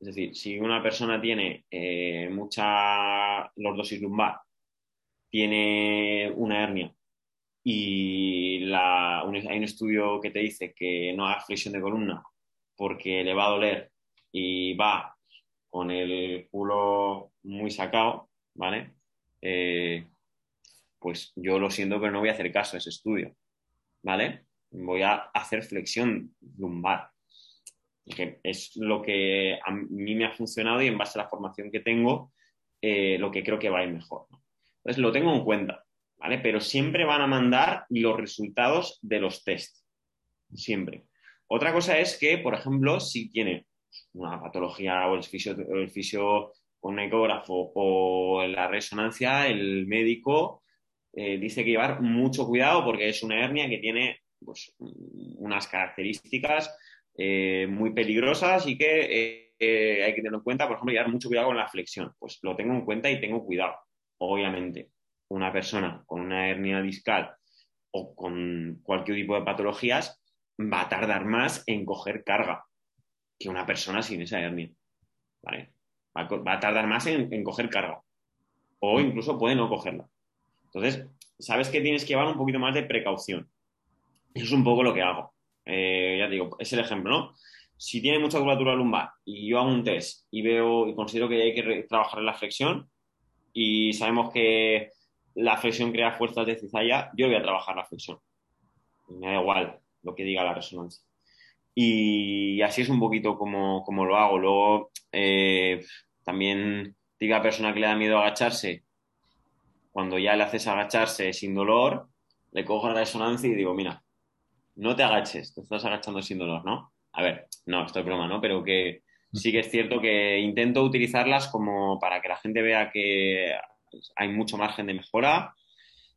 Es decir, si una persona tiene eh, mucha lordosis lumbar, tiene una hernia y hay un estudio que te dice que no hagas flexión de columna porque le va a doler y va con el culo muy sacado, ¿vale? Eh, pues yo lo siento, pero no voy a hacer caso a ese estudio, ¿vale? Voy a hacer flexión lumbar, que es lo que a mí me ha funcionado y en base a la formación que tengo, eh, lo que creo que va a ir mejor. Entonces lo tengo en cuenta, ¿vale? Pero siempre van a mandar los resultados de los test, siempre. Otra cosa es que, por ejemplo, si tiene una patología o el el fisio un ecógrafo o la resonancia, el médico eh, dice que llevar mucho cuidado porque es una hernia que tiene pues, unas características eh, muy peligrosas y que eh, hay que tener en cuenta, por ejemplo, llevar mucho cuidado con la flexión. Pues lo tengo en cuenta y tengo cuidado, obviamente. Una persona con una hernia discal o con cualquier tipo de patologías va a tardar más en coger carga que una persona sin esa hernia. ¿vale? Va, a, tardar más en, en, coger carga. O incluso puede no cogerla. Entonces, sabes que tienes que llevar un poquito más de precaución. Eso es un poco lo que hago. Eh, ya digo, es el ejemplo, ¿no? Si tiene mucha curvatura lumbar y yo hago un test y veo y considero que hay que trabajar en la flexión y sabemos que la flexión crea fuerzas de cizalla, yo voy a trabajar la flexión. Me da igual lo que diga la resonancia. Y así es un poquito como, lo hago. Luego, eh, también diga persona que le da miedo agacharse, cuando ya le haces agacharse sin dolor, le cojo la resonancia y digo, mira, no te agaches, te estás agachando sin dolor, ¿no? A ver, no, esto es broma, ¿no? Pero que sí que es cierto que intento utilizarlas como para que la gente vea que hay mucho margen de mejora.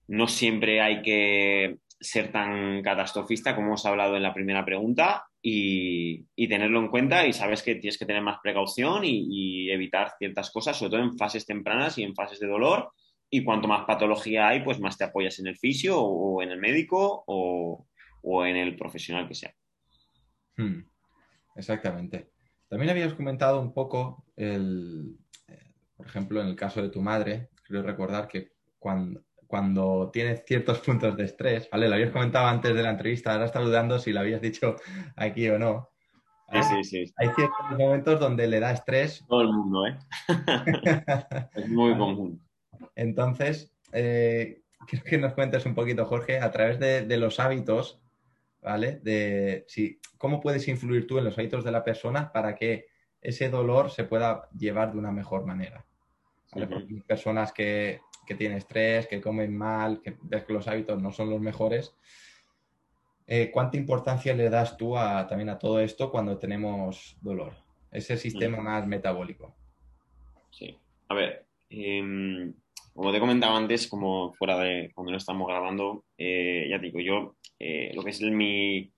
No siempre hay que ser tan catastrofista como hemos hablado en la primera pregunta y, tenerlo en cuenta y sabes que tienes que tener más precaución y, evitar ciertas cosas, sobre todo en fases tempranas y en fases de dolor. Y cuanto más patología hay, pues más te apoyas en el fisio o en el médico o, o en el profesional que sea. Hmm. Exactamente. También habías comentado un poco, el, eh, por ejemplo, en el caso de tu madre, creo recordar que cuando, cuando tienes ciertos puntos de estrés, ¿vale? Lo habías comentado antes de la entrevista, ahora estaba dudando si lo habías dicho aquí o no. Sí, sí, sí. Hay ciertos momentos donde le da estrés. Todo el mundo, ¿eh? es muy común. Entonces, eh, quiero que nos cuentes un poquito, Jorge, a través de los hábitos ¿vale? De si, cómo puedes influir tú en los hábitos de la persona para que ese dolor se pueda llevar de una mejor manera. hay personas que, tienen estrés, que comen mal, que ves que los hábitos no son los mejores. Eh, ¿Cuánta importancia le das tú también a todo esto cuando tenemos dolor? Ese sistema más metabólico. Sí. A ver, em, como te comentaba antes, como fuera de cuando lo estamos grabando, eh, ya digo, yo eh, lo que es mi,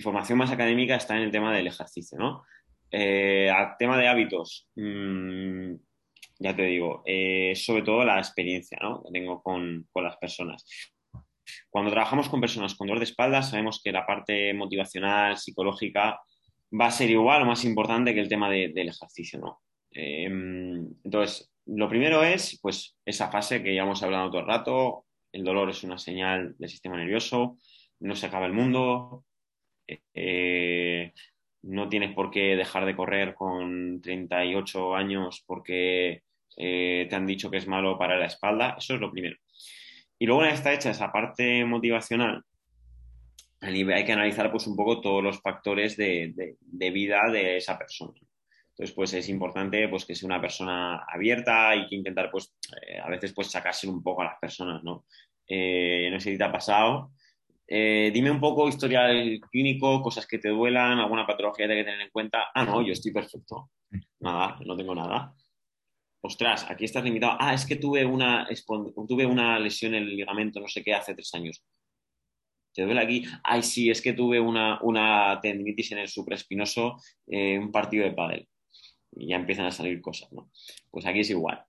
formación más académica está en el tema del ejercicio, ¿no? Eh, al tema de hábitos, mm, ya te digo, eh, sobre todo la experiencia que tengo con, las personas. Cuando trabajamos con personas con dolor de espalda, sabemos que la parte motivacional, psicológica, va a ser igual o más importante que el tema del ejercicio, ¿no? entonces, lo primero es, pues, esa fase que ya hemos hablado todo el rato, el dolor es una señal del sistema nervioso, no se acaba el mundo, eh, no tienes por qué dejar de correr con 38 años porque eh, te han dicho que es malo para la espalda, eso es lo primero. Y luego una vez está hecha esa parte motivacional, hay que analizar pues un poco todos los factores de, vida de esa persona. Entonces, pues es importante pues, que sea una persona abierta y que intentar, pues, eh, a veces, pues, sacarse un poco a las personas, ¿no? no sé si te ha pasado, eh, dime un poco historial clínico, cosas que te duelan, alguna patología que hay que tener en cuenta. Ah, no, yo estoy perfecto. Nada, no tengo nada. Ostras, aquí estás limitado. Ah, es que tuve una, tuve una lesión en el ligamento, no sé qué, hace tres años. ¿Te duele aquí? Ay, sí, es que tuve una, una tendinitis en el supraespinoso, eh, un partido de pádel. Y ya empiezan a salir cosas, ¿no? Pues aquí es igual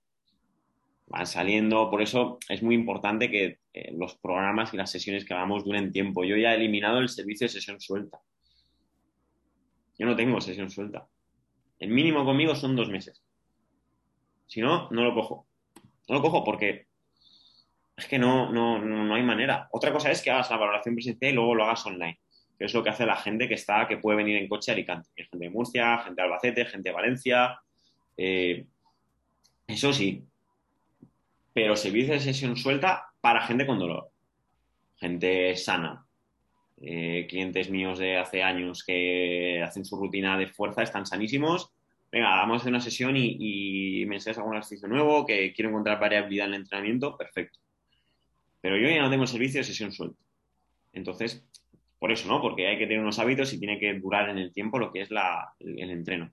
van saliendo. Por eso es muy importante que eh, los programas y las sesiones que hagamos duren tiempo. Yo ya he eliminado el servicio de sesión suelta. Yo no tengo sesión suelta. El mínimo conmigo son dos meses. Si no, no lo cojo. No lo cojo porque es que no, no, no hay manera. Otra cosa es que hagas la valoración presencial y luego lo hagas online, que es lo que hace la gente que está, que puede venir en coche a Alicante. Gente de Murcia, gente de Albacete, gente de Valencia. Eh, eso sí. Pero servicio de sesión suelta para gente con dolor. Gente sana. Eh, clientes míos de hace años que hacen su rutina de fuerza, están sanísimos. Venga, vamos a hacer una sesión y, me enseñas algún ejercicio nuevo, que quiero encontrar variabilidad en el entrenamiento, perfecto. Pero yo ya no tengo el servicio de sesión suelta. Entonces, por eso, ¿no? Porque hay que tener unos hábitos y tiene que durar en el tiempo lo que es el, entreno.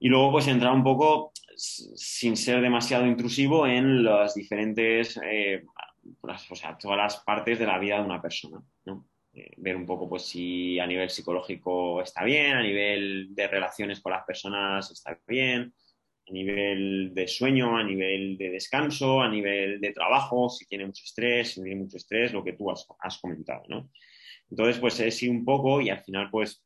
Y luego, pues, entrar un poco, sin ser demasiado intrusivo, en las diferentes, eh, o sea, todas las partes de la vida de una persona. Eh, ver un poco, pues, si a nivel psicológico está bien, a nivel de relaciones con las personas está bien, a nivel de sueño, a nivel de descanso, a nivel de trabajo, si tiene mucho estrés, si no tiene mucho estrés, lo que tú has, comentado, ¿no? Entonces, pues es ir un poco y al final, pues,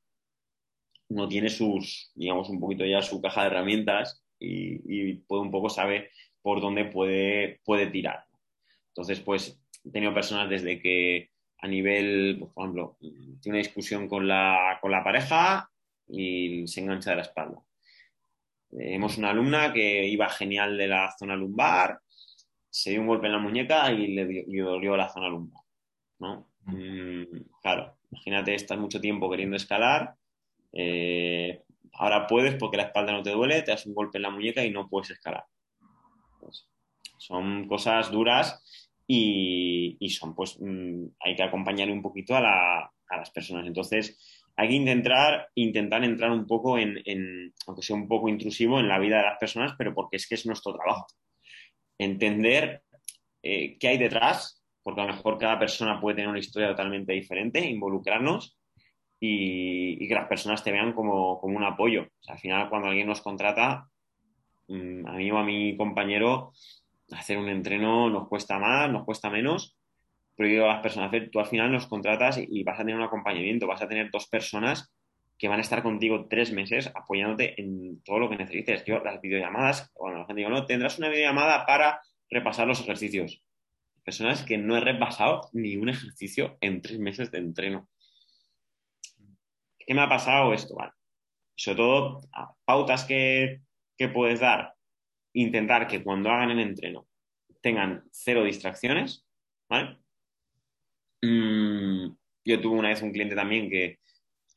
uno tiene sus, digamos, un poquito ya su caja de herramientas y, puede un poco saber por dónde puede, puede tirar. Entonces, pues, he tenido personas desde que a nivel, pues, por ejemplo, tiene una discusión con la, con la pareja y se engancha de la espalda tenemos una alumna que iba genial de la zona lumbar, se dio un golpe en la muñeca y le, dolió la zona lumbar. ¿no? Mm, claro, imagínate estar mucho tiempo queriendo escalar, eh, ahora puedes porque la espalda no te duele, te das un golpe en la muñeca y no puedes escalar. Son cosas duras y, son, pues, mm, hay que acompañar un poquito a, a las personas. Entonces, hay que intentar, intentar entrar un poco en, aunque sea un poco intrusivo, en la vida de las personas, pero porque es que es nuestro trabajo. Entender eh, qué hay detrás, porque a lo mejor cada persona puede tener una historia totalmente diferente, involucrarnos y, que las personas te vean como, un apoyo. al final, cuando alguien nos contrata, mm, a mí o a mi compañero, hacer un entreno nos cuesta más, nos cuesta menos, pero yo a las personas, tú al final nos contratas y vas a tener un acompañamiento, vas a tener dos personas que van a estar contigo tres meses apoyándote en todo lo que necesites. Yo, las videollamadas, cuando la gente digo, no, tendrás una videollamada para repasar los ejercicios. Personas que no he repasado ni un ejercicio en tres meses de entreno. ¿Qué me ha pasado esto? Sobre todo, pautas que, que puedes dar, intentar que cuando hagan el entreno tengan cero distracciones, ¿vale? Mm, yo tuve una vez un cliente también que,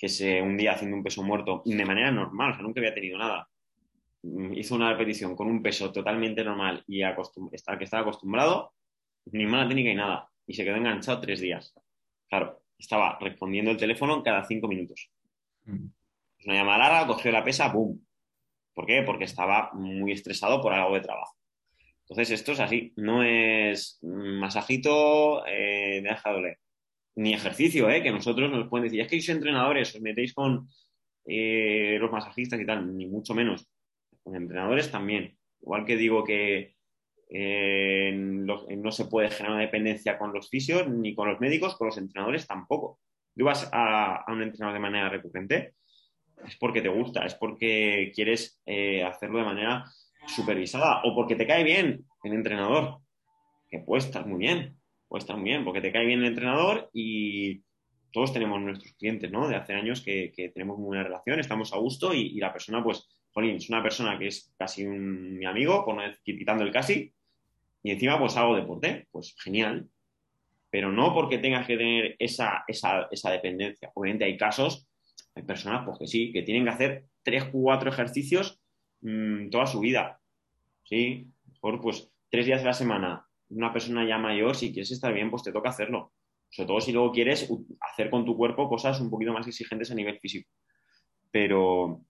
se un día haciendo un peso muerto de manera normal, o sea, nunca había tenido nada. Mm, hizo una repetición con un peso totalmente normal y que estaba acostumbrado, ni mala técnica ni nada. Y se quedó enganchado tres días. Claro, estaba respondiendo el teléfono cada cinco minutos. Mm. Una llamada larga, cogió la pesa, ¡boom! ¿Por qué? Porque estaba muy estresado por algo de trabajo. Entonces, esto es así, no es masajito, eh, deja doler. Ni ejercicio, ¿eh? que nosotros nos pueden decir, es que sois entrenadores, os metéis con eh, los masajistas y tal, ni mucho menos. Con entrenadores también. Igual que digo que eh, no se puede generar una dependencia con los fisios ni con los médicos, con los entrenadores tampoco. Tú vas a, un entrenador de manera recurrente, es porque te gusta, es porque quieres hacerlo de manera supervisada o porque te cae bien el entrenador, que puede estar muy bien, puede estar muy bien, porque te cae bien el entrenador y todos tenemos nuestros clientes, ¿no? De hace años que, tenemos muy buena relación, estamos a gusto y, la persona, pues, jolín, es una persona que es casi un, mi amigo, por no quitando el casi, y encima, pues, hago deporte, pues, genial. Pero no porque tengas que tener esa, esa, esa dependencia. Obviamente hay casos, hay personas, pues, que sí, que tienen que hacer tres, cuatro ejercicios Mm, toda su vida. ¿sí? Mejor, pues, tres días de la semana, una persona ya mayor, si quieres estar bien, pues te toca hacerlo. Sobre todo si luego quieres hacer con tu cuerpo cosas un poquito más exigentes a nivel físico. Pero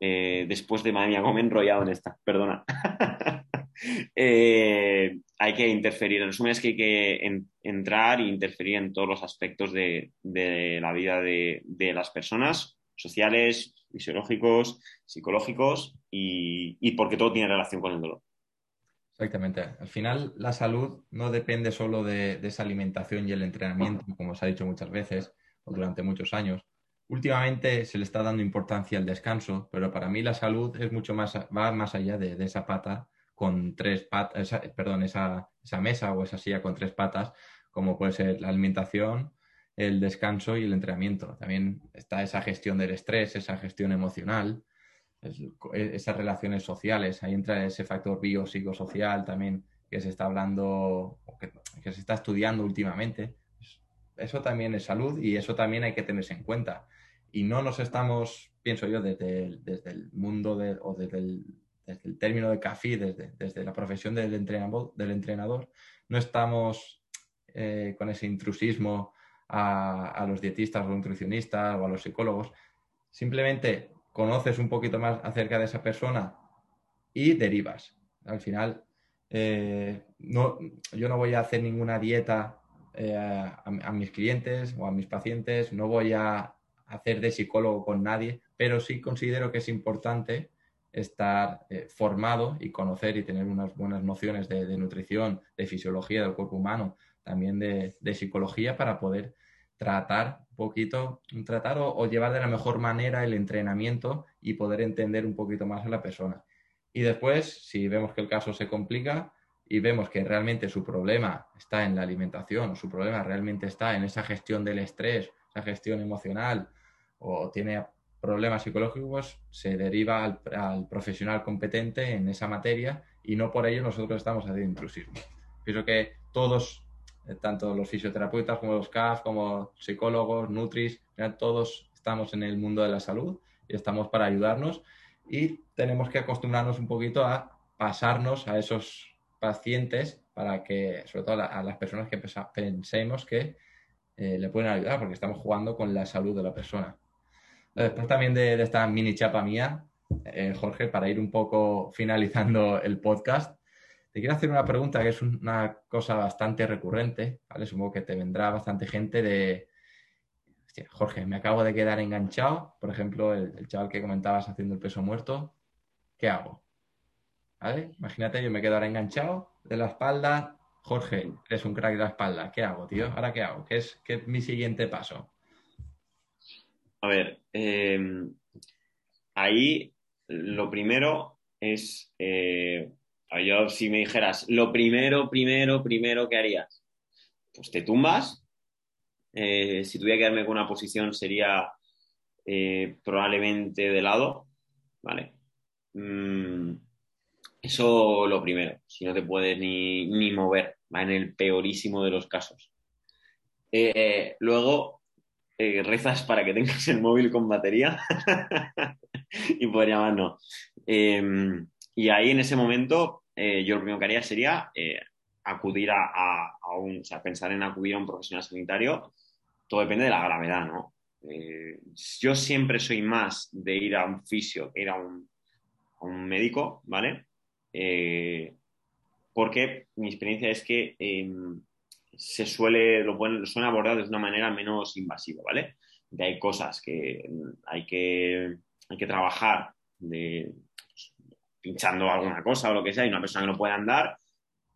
eh, después de, madre mía, he enrollado en esta, perdona. Eh, hay que interferir. En resumen, es que hay que entrar e interferir en todos los aspectos de, la vida de, de las personas, sociales, fisiológicos, psicológicos y, porque todo tiene relación con el dolor. Exactamente. Al final, la salud no depende solo de, esa alimentación y el entrenamiento, como se ha dicho muchas veces durante muchos años. últimamente se le está dando importancia al descanso, pero para mí la salud es mucho más, va más allá de, esa pata con tres patas, perdón, esa, esa mesa o esa silla con tres patas, como puede ser la alimentación, el descanso y el entrenamiento. También está esa gestión del estrés, esa gestión emocional, esas relaciones sociales. Ahí entra ese factor biopsicosocial también que se está hablando, que, que se está estudiando últimamente. Eso también es salud y eso también hay que tenerse en cuenta. Y no nos estamos, pienso yo, desde el, desde el mundo de, o desde el, el, término de café, desde, desde la profesión del entrenador, del entrenador no estamos eh, con ese intrusismo a, los dietistas o nutricionistas o a los psicólogos. Simplemente conoces un poquito más acerca de esa persona y derivas. Al final, eh, no, yo no voy a hacer ninguna dieta eh, a, mis clientes o a mis pacientes, no voy a hacer de psicólogo con nadie, pero sí considero que es importante estar eh, formado y conocer y tener unas buenas nociones de, nutrición, de fisiología del cuerpo humano, también de, psicología para poder tratar un poquito, tratar o, llevar de la mejor manera el entrenamiento y poder entender un poquito más a la persona. Y después, si vemos que el caso se complica y vemos que realmente su problema está en la alimentación, su problema realmente está en esa gestión del estrés, esa gestión emocional o tiene problemas psicológicos, se deriva al, profesional competente en esa materia y no por ello nosotros estamos haciendo intrusismo. Pienso que todos eh, tanto los fisioterapeutas como los CAF, como psicólogos, nutris, todos estamos en el mundo de la salud y estamos para ayudarnos y tenemos que acostumbrarnos un poquito a pasarnos a esos pacientes para que, sobre todo a, las personas que pensemos que eh, le pueden ayudar porque estamos jugando con la salud de la persona. Después también de, esta mini chapa mía, eh, Jorge, para ir un poco finalizando el podcast, te quiero hacer una pregunta que es una cosa bastante recurrente, ¿vale? Supongo que te vendrá bastante gente de, Jorge, me acabo de quedar enganchado, por ejemplo, el, chaval que comentabas haciendo el peso muerto, ¿qué hago? ¿Vale? Imagínate, yo me quedo ahora enganchado de la espalda, Jorge, eres un crack de la espalda, ¿qué hago, tío? ¿Ahora qué hago? ¿Qué es, qué es mi siguiente paso? A ver, eh, ahí lo primero es eh, yo, si me dijeras, lo primero, primero, primero que harías, pues te tumbas. Eh, si tuviera que darme con una posición sería eh, probablemente de lado, ¿vale? Mm, eso lo primero, si no te puedes ni, mover, va en el peorísimo de los casos. Eh, rezas para que tengas el móvil con batería y podría más no. y ahí en ese momento eh, yo lo primero que haría sería eh, acudir a, un, o sea, pensar en acudir a un profesional sanitario. Todo depende de la gravedad, ¿no? Eh, yo siempre soy más de ir a un fisio que ir a un, médico, ¿vale? porque mi experiencia es que em, se suele, lo, pueden, lo suelen abordar de una manera menos invasiva, ¿vale? Hay cosas que hay que, hay que trabajar de, pinchando alguna cosa o lo que sea y una persona que no puede andar,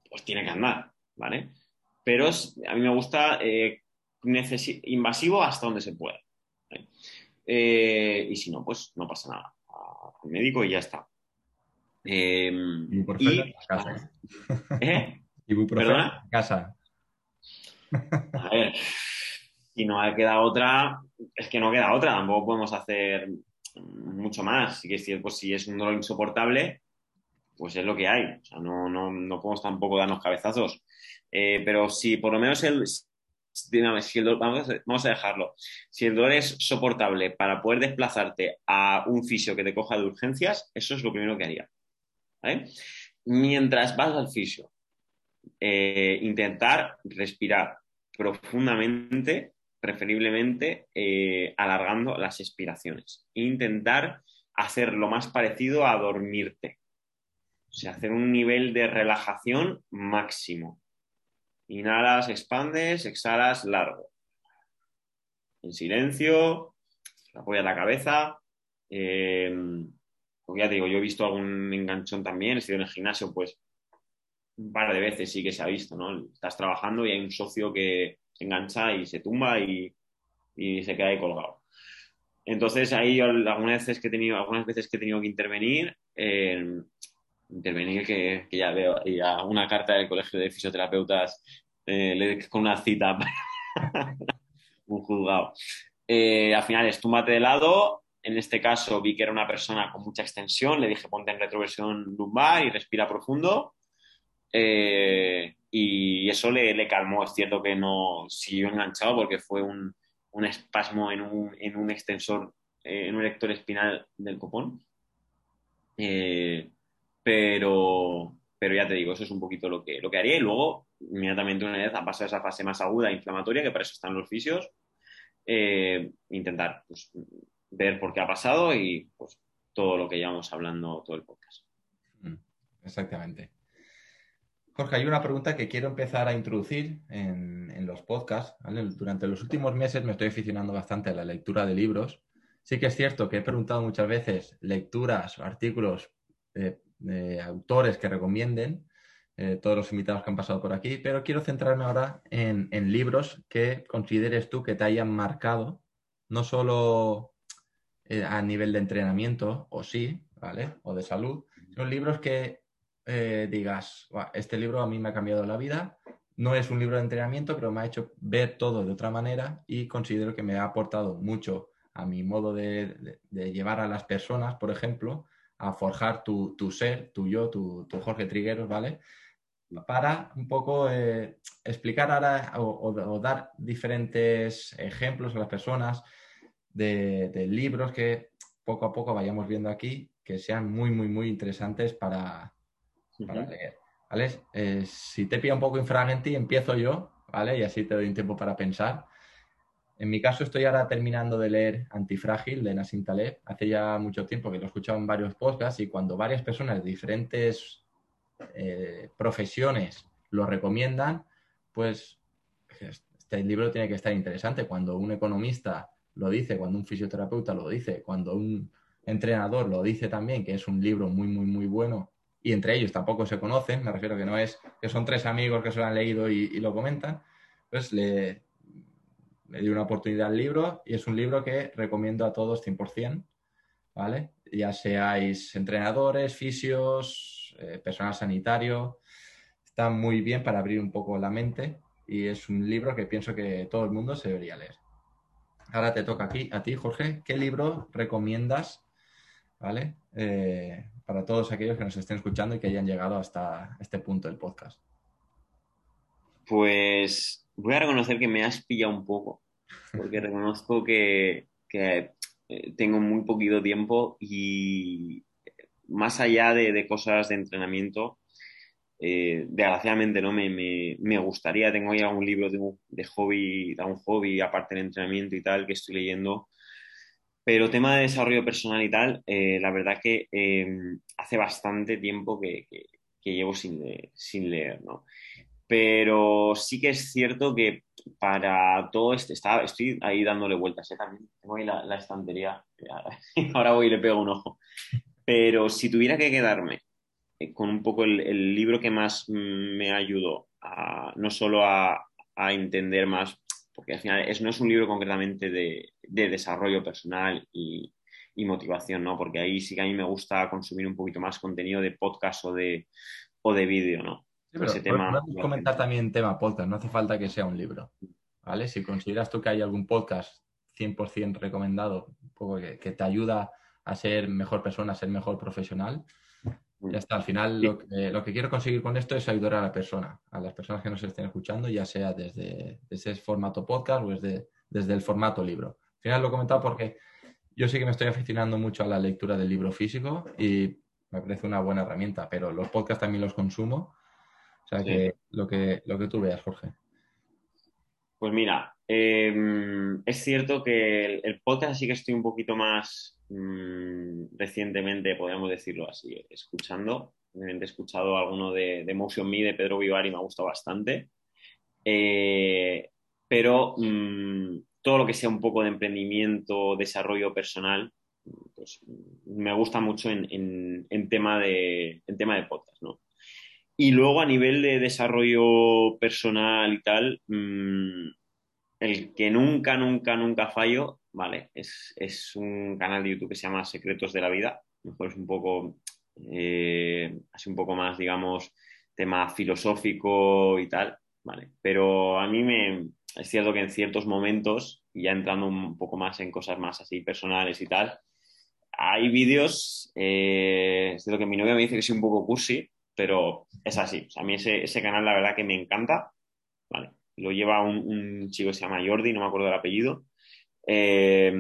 pues tiene que andar, ¿vale? Pero a mí me gusta eh, invasivo hasta donde se pueda. Eh, y si no, pues no pasa nada. Al médico y ya está. Eh, y, casa. ¿Eh? casa. A ver, si no ha quedado otra, es que no queda otra, tampoco podemos hacer mucho más. Sí que es pues si es un dolor insoportable, pues es lo que hay. O sea, no, no, no podemos tampoco darnos cabezazos. Eh, pero si por lo menos el, si el vamos, vamos, a dejarlo. Si el dolor es soportable para poder desplazarte a un fisio que te coja de urgencias, eso es lo primero que haría. Mientras vas al fisio, eh, intentar respirar profundamente preferiblemente eh, alargando las expiraciones. Intentar hacer lo más parecido a dormirte. O sea, hacer un nivel de relajación máximo. Inhalas, expandes, exhalas largo. En silencio, apoyas la cabeza. Eh, ya te digo, yo he visto algún enganchón también, he sido en el gimnasio, pues un par de veces sí que se ha visto, ¿no? Estás trabajando y hay un socio que, se engancha y se tumba y, se queda ahí colgado. entonces ahí algunas veces que he tenido, algunas veces que he tenido que intervenir, eh, intervenir que, ya veo ya una carta del colegio de fisioterapeutas eh, con una cita para un juzgado. Eh, al final es túmbate de lado. En este caso vi que era una persona con mucha extensión. Le dije ponte en retroversión lumbar y respira profundo. Y eso le, calmó. Es cierto que no siguió enganchado porque fue un, un espasmo en un, en un extensor, eh, en un lector espinal del copón. Eh, pero, pero ya te digo, eso es un poquito lo que, lo que haría. Y luego, inmediatamente una vez ha pasado esa fase más aguda inflamatoria, que para eso están los fisios, eh, intentar pues, ver por qué ha pasado y pues, todo lo que llevamos hablando todo el podcast. Mm, exactamente. Jorge, hay una pregunta que quiero empezar a introducir en, los podcasts. Durante los últimos meses me estoy aficionando bastante a la lectura de libros. Sí que es cierto que he preguntado muchas veces lecturas artículos de, autores que recomienden, eh, todos los invitados que han pasado por aquí, pero quiero centrarme ahora en, libros que consideres tú que te hayan marcado, no solo eh, a nivel de entrenamiento, o sí, ¿vale? O de salud, son libros que eh, digas, este libro a mí me ha cambiado la vida, no es un libro de entrenamiento, pero me ha hecho ver todo de otra manera y considero que me ha aportado mucho a mi modo de, llevar a las personas, por ejemplo, a forjar tu, ser, tu yo, tu, Jorge Trigueros, ¿vale? Para un poco eh, explicar ahora o, dar diferentes ejemplos a las personas de, de libros que poco a poco vayamos viendo aquí que sean muy, muy, muy interesantes para, ¿vale? Eh, si te pilla un poco infragenti, empiezo yo, ¿vale? Y así te doy un tiempo para pensar. En mi caso estoy ahora terminando de leer Antifrágil de Nassim Taleb. Hace ya mucho tiempo que lo he escuchado en varios podcasts y cuando varias personas de diferentes eh, profesiones lo recomiendan, pues este libro tiene que estar interesante. Cuando un economista lo dice, cuando un fisioterapeuta lo dice, cuando un entrenador lo dice también, que es un libro muy, muy, muy bueno y entre ellos tampoco se conocen, me refiero que no es que son tres amigos que se lo han leído y, lo comentan, pues le, le di una oportunidad al libro y es un libro que recomiendo a todos 100%, ¿vale? Ya seáis entrenadores, fisios, eh, personal sanitario, está muy bien para abrir un poco la mente y es un libro que pienso que todo el mundo se debería leer. Ahora te toca aquí, a ti, Jorge, ¿qué libro recomiendas, ¿vale? Eh, para todos aquellos que nos estén escuchando y que hayan llegado hasta este punto del podcast? Pues voy a reconocer que me has pillado un poco, porque reconozco que, eh, tengo muy poquito tiempo y más allá de, cosas de entrenamiento, eh, desgraciadamente no me, gustaría, tengo ahí algún libro de, de hobby, de un hobby aparte del entrenamiento y tal que estoy leyendo pero tema de desarrollo personal y tal, eh, la verdad que em, hace bastante tiempo que, llevo sin, leer, ¿no? Pero sí que es cierto que para todo esto, estoy ahí dándole vueltas, ¿eh? también tengo ahí la, estantería, ahora voy y le pego un ojo. Pero si tuviera que quedarme eh, con un poco el, libro que más me ayudó a, no solo a, a entender más porque al final es, no es un libro concretamente de, desarrollo personal y, motivación, ¿no? Porque ahí sí que a mí me gusta consumir un poquito más contenido de podcast o de, o de vídeo, ¿no? Ese tema, comentar también tema podcast, no hace falta que sea un libro, ¿vale? Si consideras tú que hay algún podcast 100% recomendado, un poco que, que te ayuda a ser mejor persona, a ser mejor profesional, ya está, al final lo, que, quiero conseguir con esto es ayudar a la persona, a las personas que nos estén escuchando, ya sea desde, ese formato podcast o desde, desde el formato libro. Al final lo he comentado porque yo sí que me estoy aficionando mucho a la lectura del libro físico y me parece una buena herramienta, pero los podcasts también los consumo. O sea que lo que lo que tú veas, Jorge. Pues mira, em, es cierto que el, podcast sí que estoy un poquito más mm, recientemente, podríamos decirlo así, escuchando. He escuchado alguno de, de Motion Me de Pedro Vivar y me ha gustado bastante. Eh, pero mm, todo lo que sea un poco de emprendimiento, desarrollo personal, pues me gusta mucho en, tema, de, en tema de podcast, ¿no? Y luego a nivel de desarrollo personal y tal, mm, el que nunca, nunca, nunca fallo ¿vale? Es, un canal de YouTube que se llama Secretos de la Vida. Mejor es un poco, eh, un poco más, digamos, tema filosófico y tal, ¿vale? Pero a mí me, es cierto que en ciertos momentos, ya entrando un poco más en cosas más así personales y tal, hay vídeos, eh, es cierto que mi novia me dice que soy un poco cursi, pero es así. a mí ese, canal la verdad que me encanta, ¿vale? Lo lleva un, chico que se llama Jordi, no me acuerdo del apellido. Eh,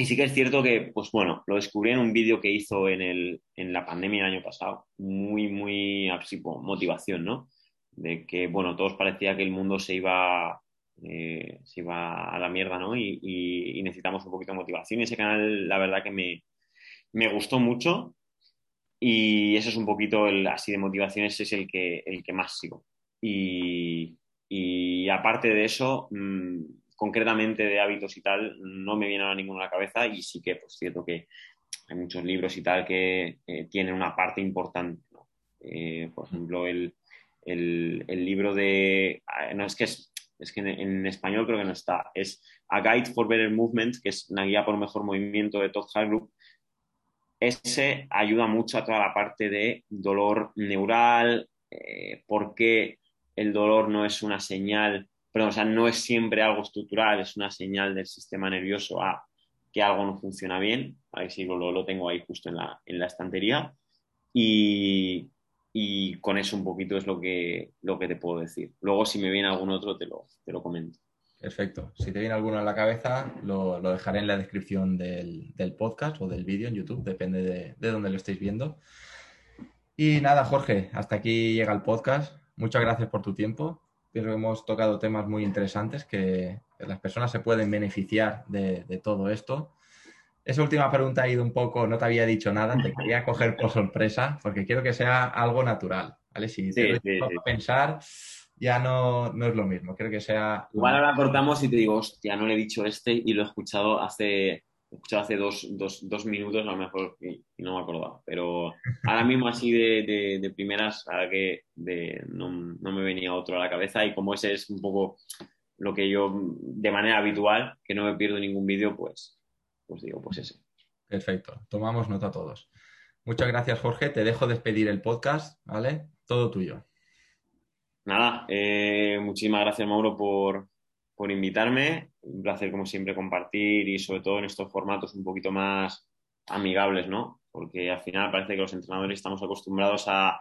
y sí que es cierto que, pues bueno, lo descubrí en un vídeo que hizo en, el, en la pandemia el año pasado. Muy, muy, así, motivación, ¿no? De que, bueno, todos parecía que el mundo se iba, eh, se iba a la mierda, ¿no? Y, necesitamos un poquito de motivación. Y ese canal, la verdad que me, me gustó mucho. Y eso es un poquito, el, así de motivación, ese es el que, el que más sigo. Y, y aparte de eso, mmm, concretamente de hábitos y tal, no me viene a ninguno a la cabeza y sí que, pues cierto que hay muchos libros y tal que eh, tienen una parte importante. Eh, por ejemplo, el, el, libro de... Ah, no, es que, es, es que en, español creo que no está. Es A Guide for Better Movement, que es una guía por un mejor movimiento de Todd Hargroup. Ese ayuda mucho a toda la parte de dolor neural, eh, por qué el dolor no es una señal, perdón, o sea, no es siempre algo estructural, es una señal del sistema nervioso a que algo no funciona bien. Ahí sí lo, lo tengo ahí justo en la, en la estantería. Y, y, con eso un poquito es lo que, lo que te puedo decir. Luego, si me viene algún otro, te lo, te lo comento. Perfecto. Si te viene alguno a la cabeza, lo, lo dejaré en la descripción del, del, podcast o del vídeo en YouTube, depende de, de dónde lo estéis viendo. Y nada, Jorge, hasta aquí llega el podcast. Muchas gracias por tu tiempo. Pienso que hemos tocado temas muy interesantes que, las personas se pueden beneficiar de, todo esto. Esa última pregunta ha ido un poco, no te había dicho nada, te quería coger por sorpresa porque quiero que sea algo natural. ¿vale? Si te sí, pensar, ya no, no, es lo mismo. Quiero que sea. Igual ahora cortamos y te digo, hostia, no le he dicho este y lo he escuchado hace he escuchado hace dos, dos, dos, minutos a lo mejor y, no me acordaba, pero ahora mismo así de, de, primeras, ahora que no, no, me venía otro a la cabeza y como ese es un poco lo que yo de manera habitual, que no me pierdo ningún vídeo, pues, pues digo, pues ese. Perfecto, tomamos nota todos. Muchas gracias Jorge, te dejo despedir el podcast, ¿vale? Todo tuyo. Nada, eh, muchísimas gracias Mauro por, por invitarme. Un placer, como siempre, compartir y sobre todo en estos formatos un poquito más amigables, ¿no? Porque al final parece que los entrenadores estamos acostumbrados a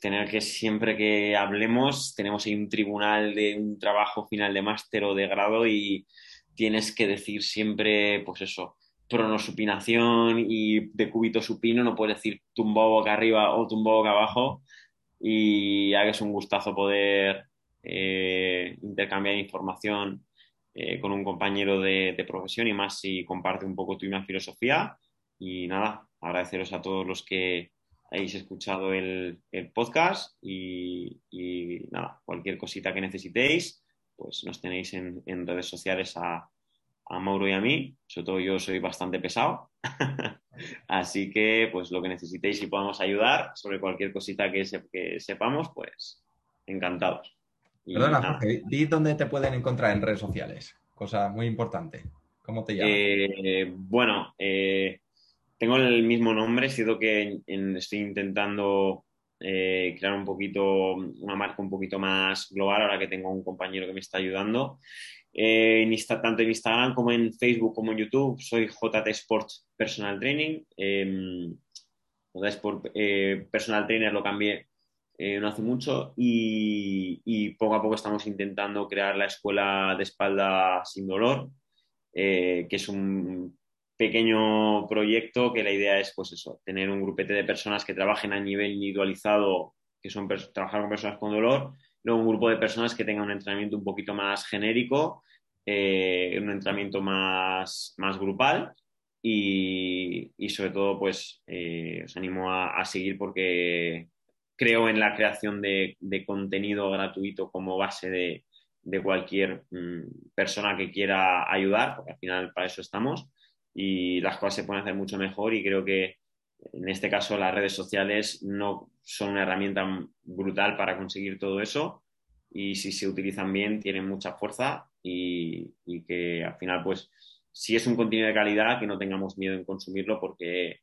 tener que siempre que hablemos tenemos ahí un tribunal de un trabajo final de máster o de grado y tienes que decir siempre, pues eso, pronosupinación y de cúbito supino, no puedes decir tumbado boca arriba o tumbado boca abajo y ya es un gustazo poder eh, intercambiar información eh, con un compañero de, profesión y más si comparte un poco tu misma filosofía. Y nada, agradeceros a todos los que hayáis escuchado el, podcast y, nada, cualquier cosita que necesitéis, pues nos tenéis en, redes sociales a, Mauro y a mí. Sobre todo yo soy bastante pesado. Así que, pues lo que necesitéis y podamos ayudar sobre cualquier cosita que sepamos, pues encantados. Perdona, Jorge, di dónde te pueden encontrar en redes sociales. Cosa muy importante. ¿Cómo te llamas? Eh, bueno, eh, tengo el mismo nombre, sido que estoy intentando eh, crear un poquito, una marca un poquito más global, ahora que tengo un compañero que me está ayudando. En tanto en Instagram como en Facebook como en YouTube, soy JT Sports Personal Training. JT Sport Personal Trainer lo cambié eh, no hace mucho y, poco a poco estamos intentando crear la escuela de espalda sin dolor, eh, que es un pequeño proyecto que la idea es, pues eso, tener un grupete de personas que trabajen a nivel individualizado, que son trabajar con personas con dolor, luego un grupo de personas que tengan un entrenamiento un poquito más genérico, eh, un entrenamiento más, más grupal y, sobre todo, pues os animo a seguir porque creo en la creación de, contenido gratuito como base de, cualquier mm, persona que quiera ayudar, porque al final para eso estamos y las cosas se pueden hacer mucho mejor y creo que en este caso las redes sociales no son una herramienta brutal para conseguir todo eso y si se utilizan bien tienen mucha fuerza y, que al final pues si es un contenido de calidad, que no tengamos miedo en consumirlo porque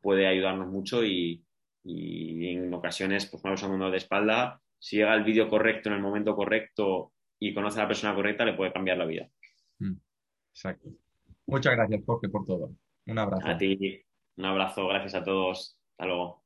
puede ayudarnos mucho y, en ocasiones, pues una persona de espalda, si llega el vídeo correcto en el momento correcto y conoce a la persona correcta, le puede cambiar la vida. Mm, exacto. Muchas gracias, Jorge, por todo. Un abrazo. A ti, un abrazo, gracias a todos. Hasta luego.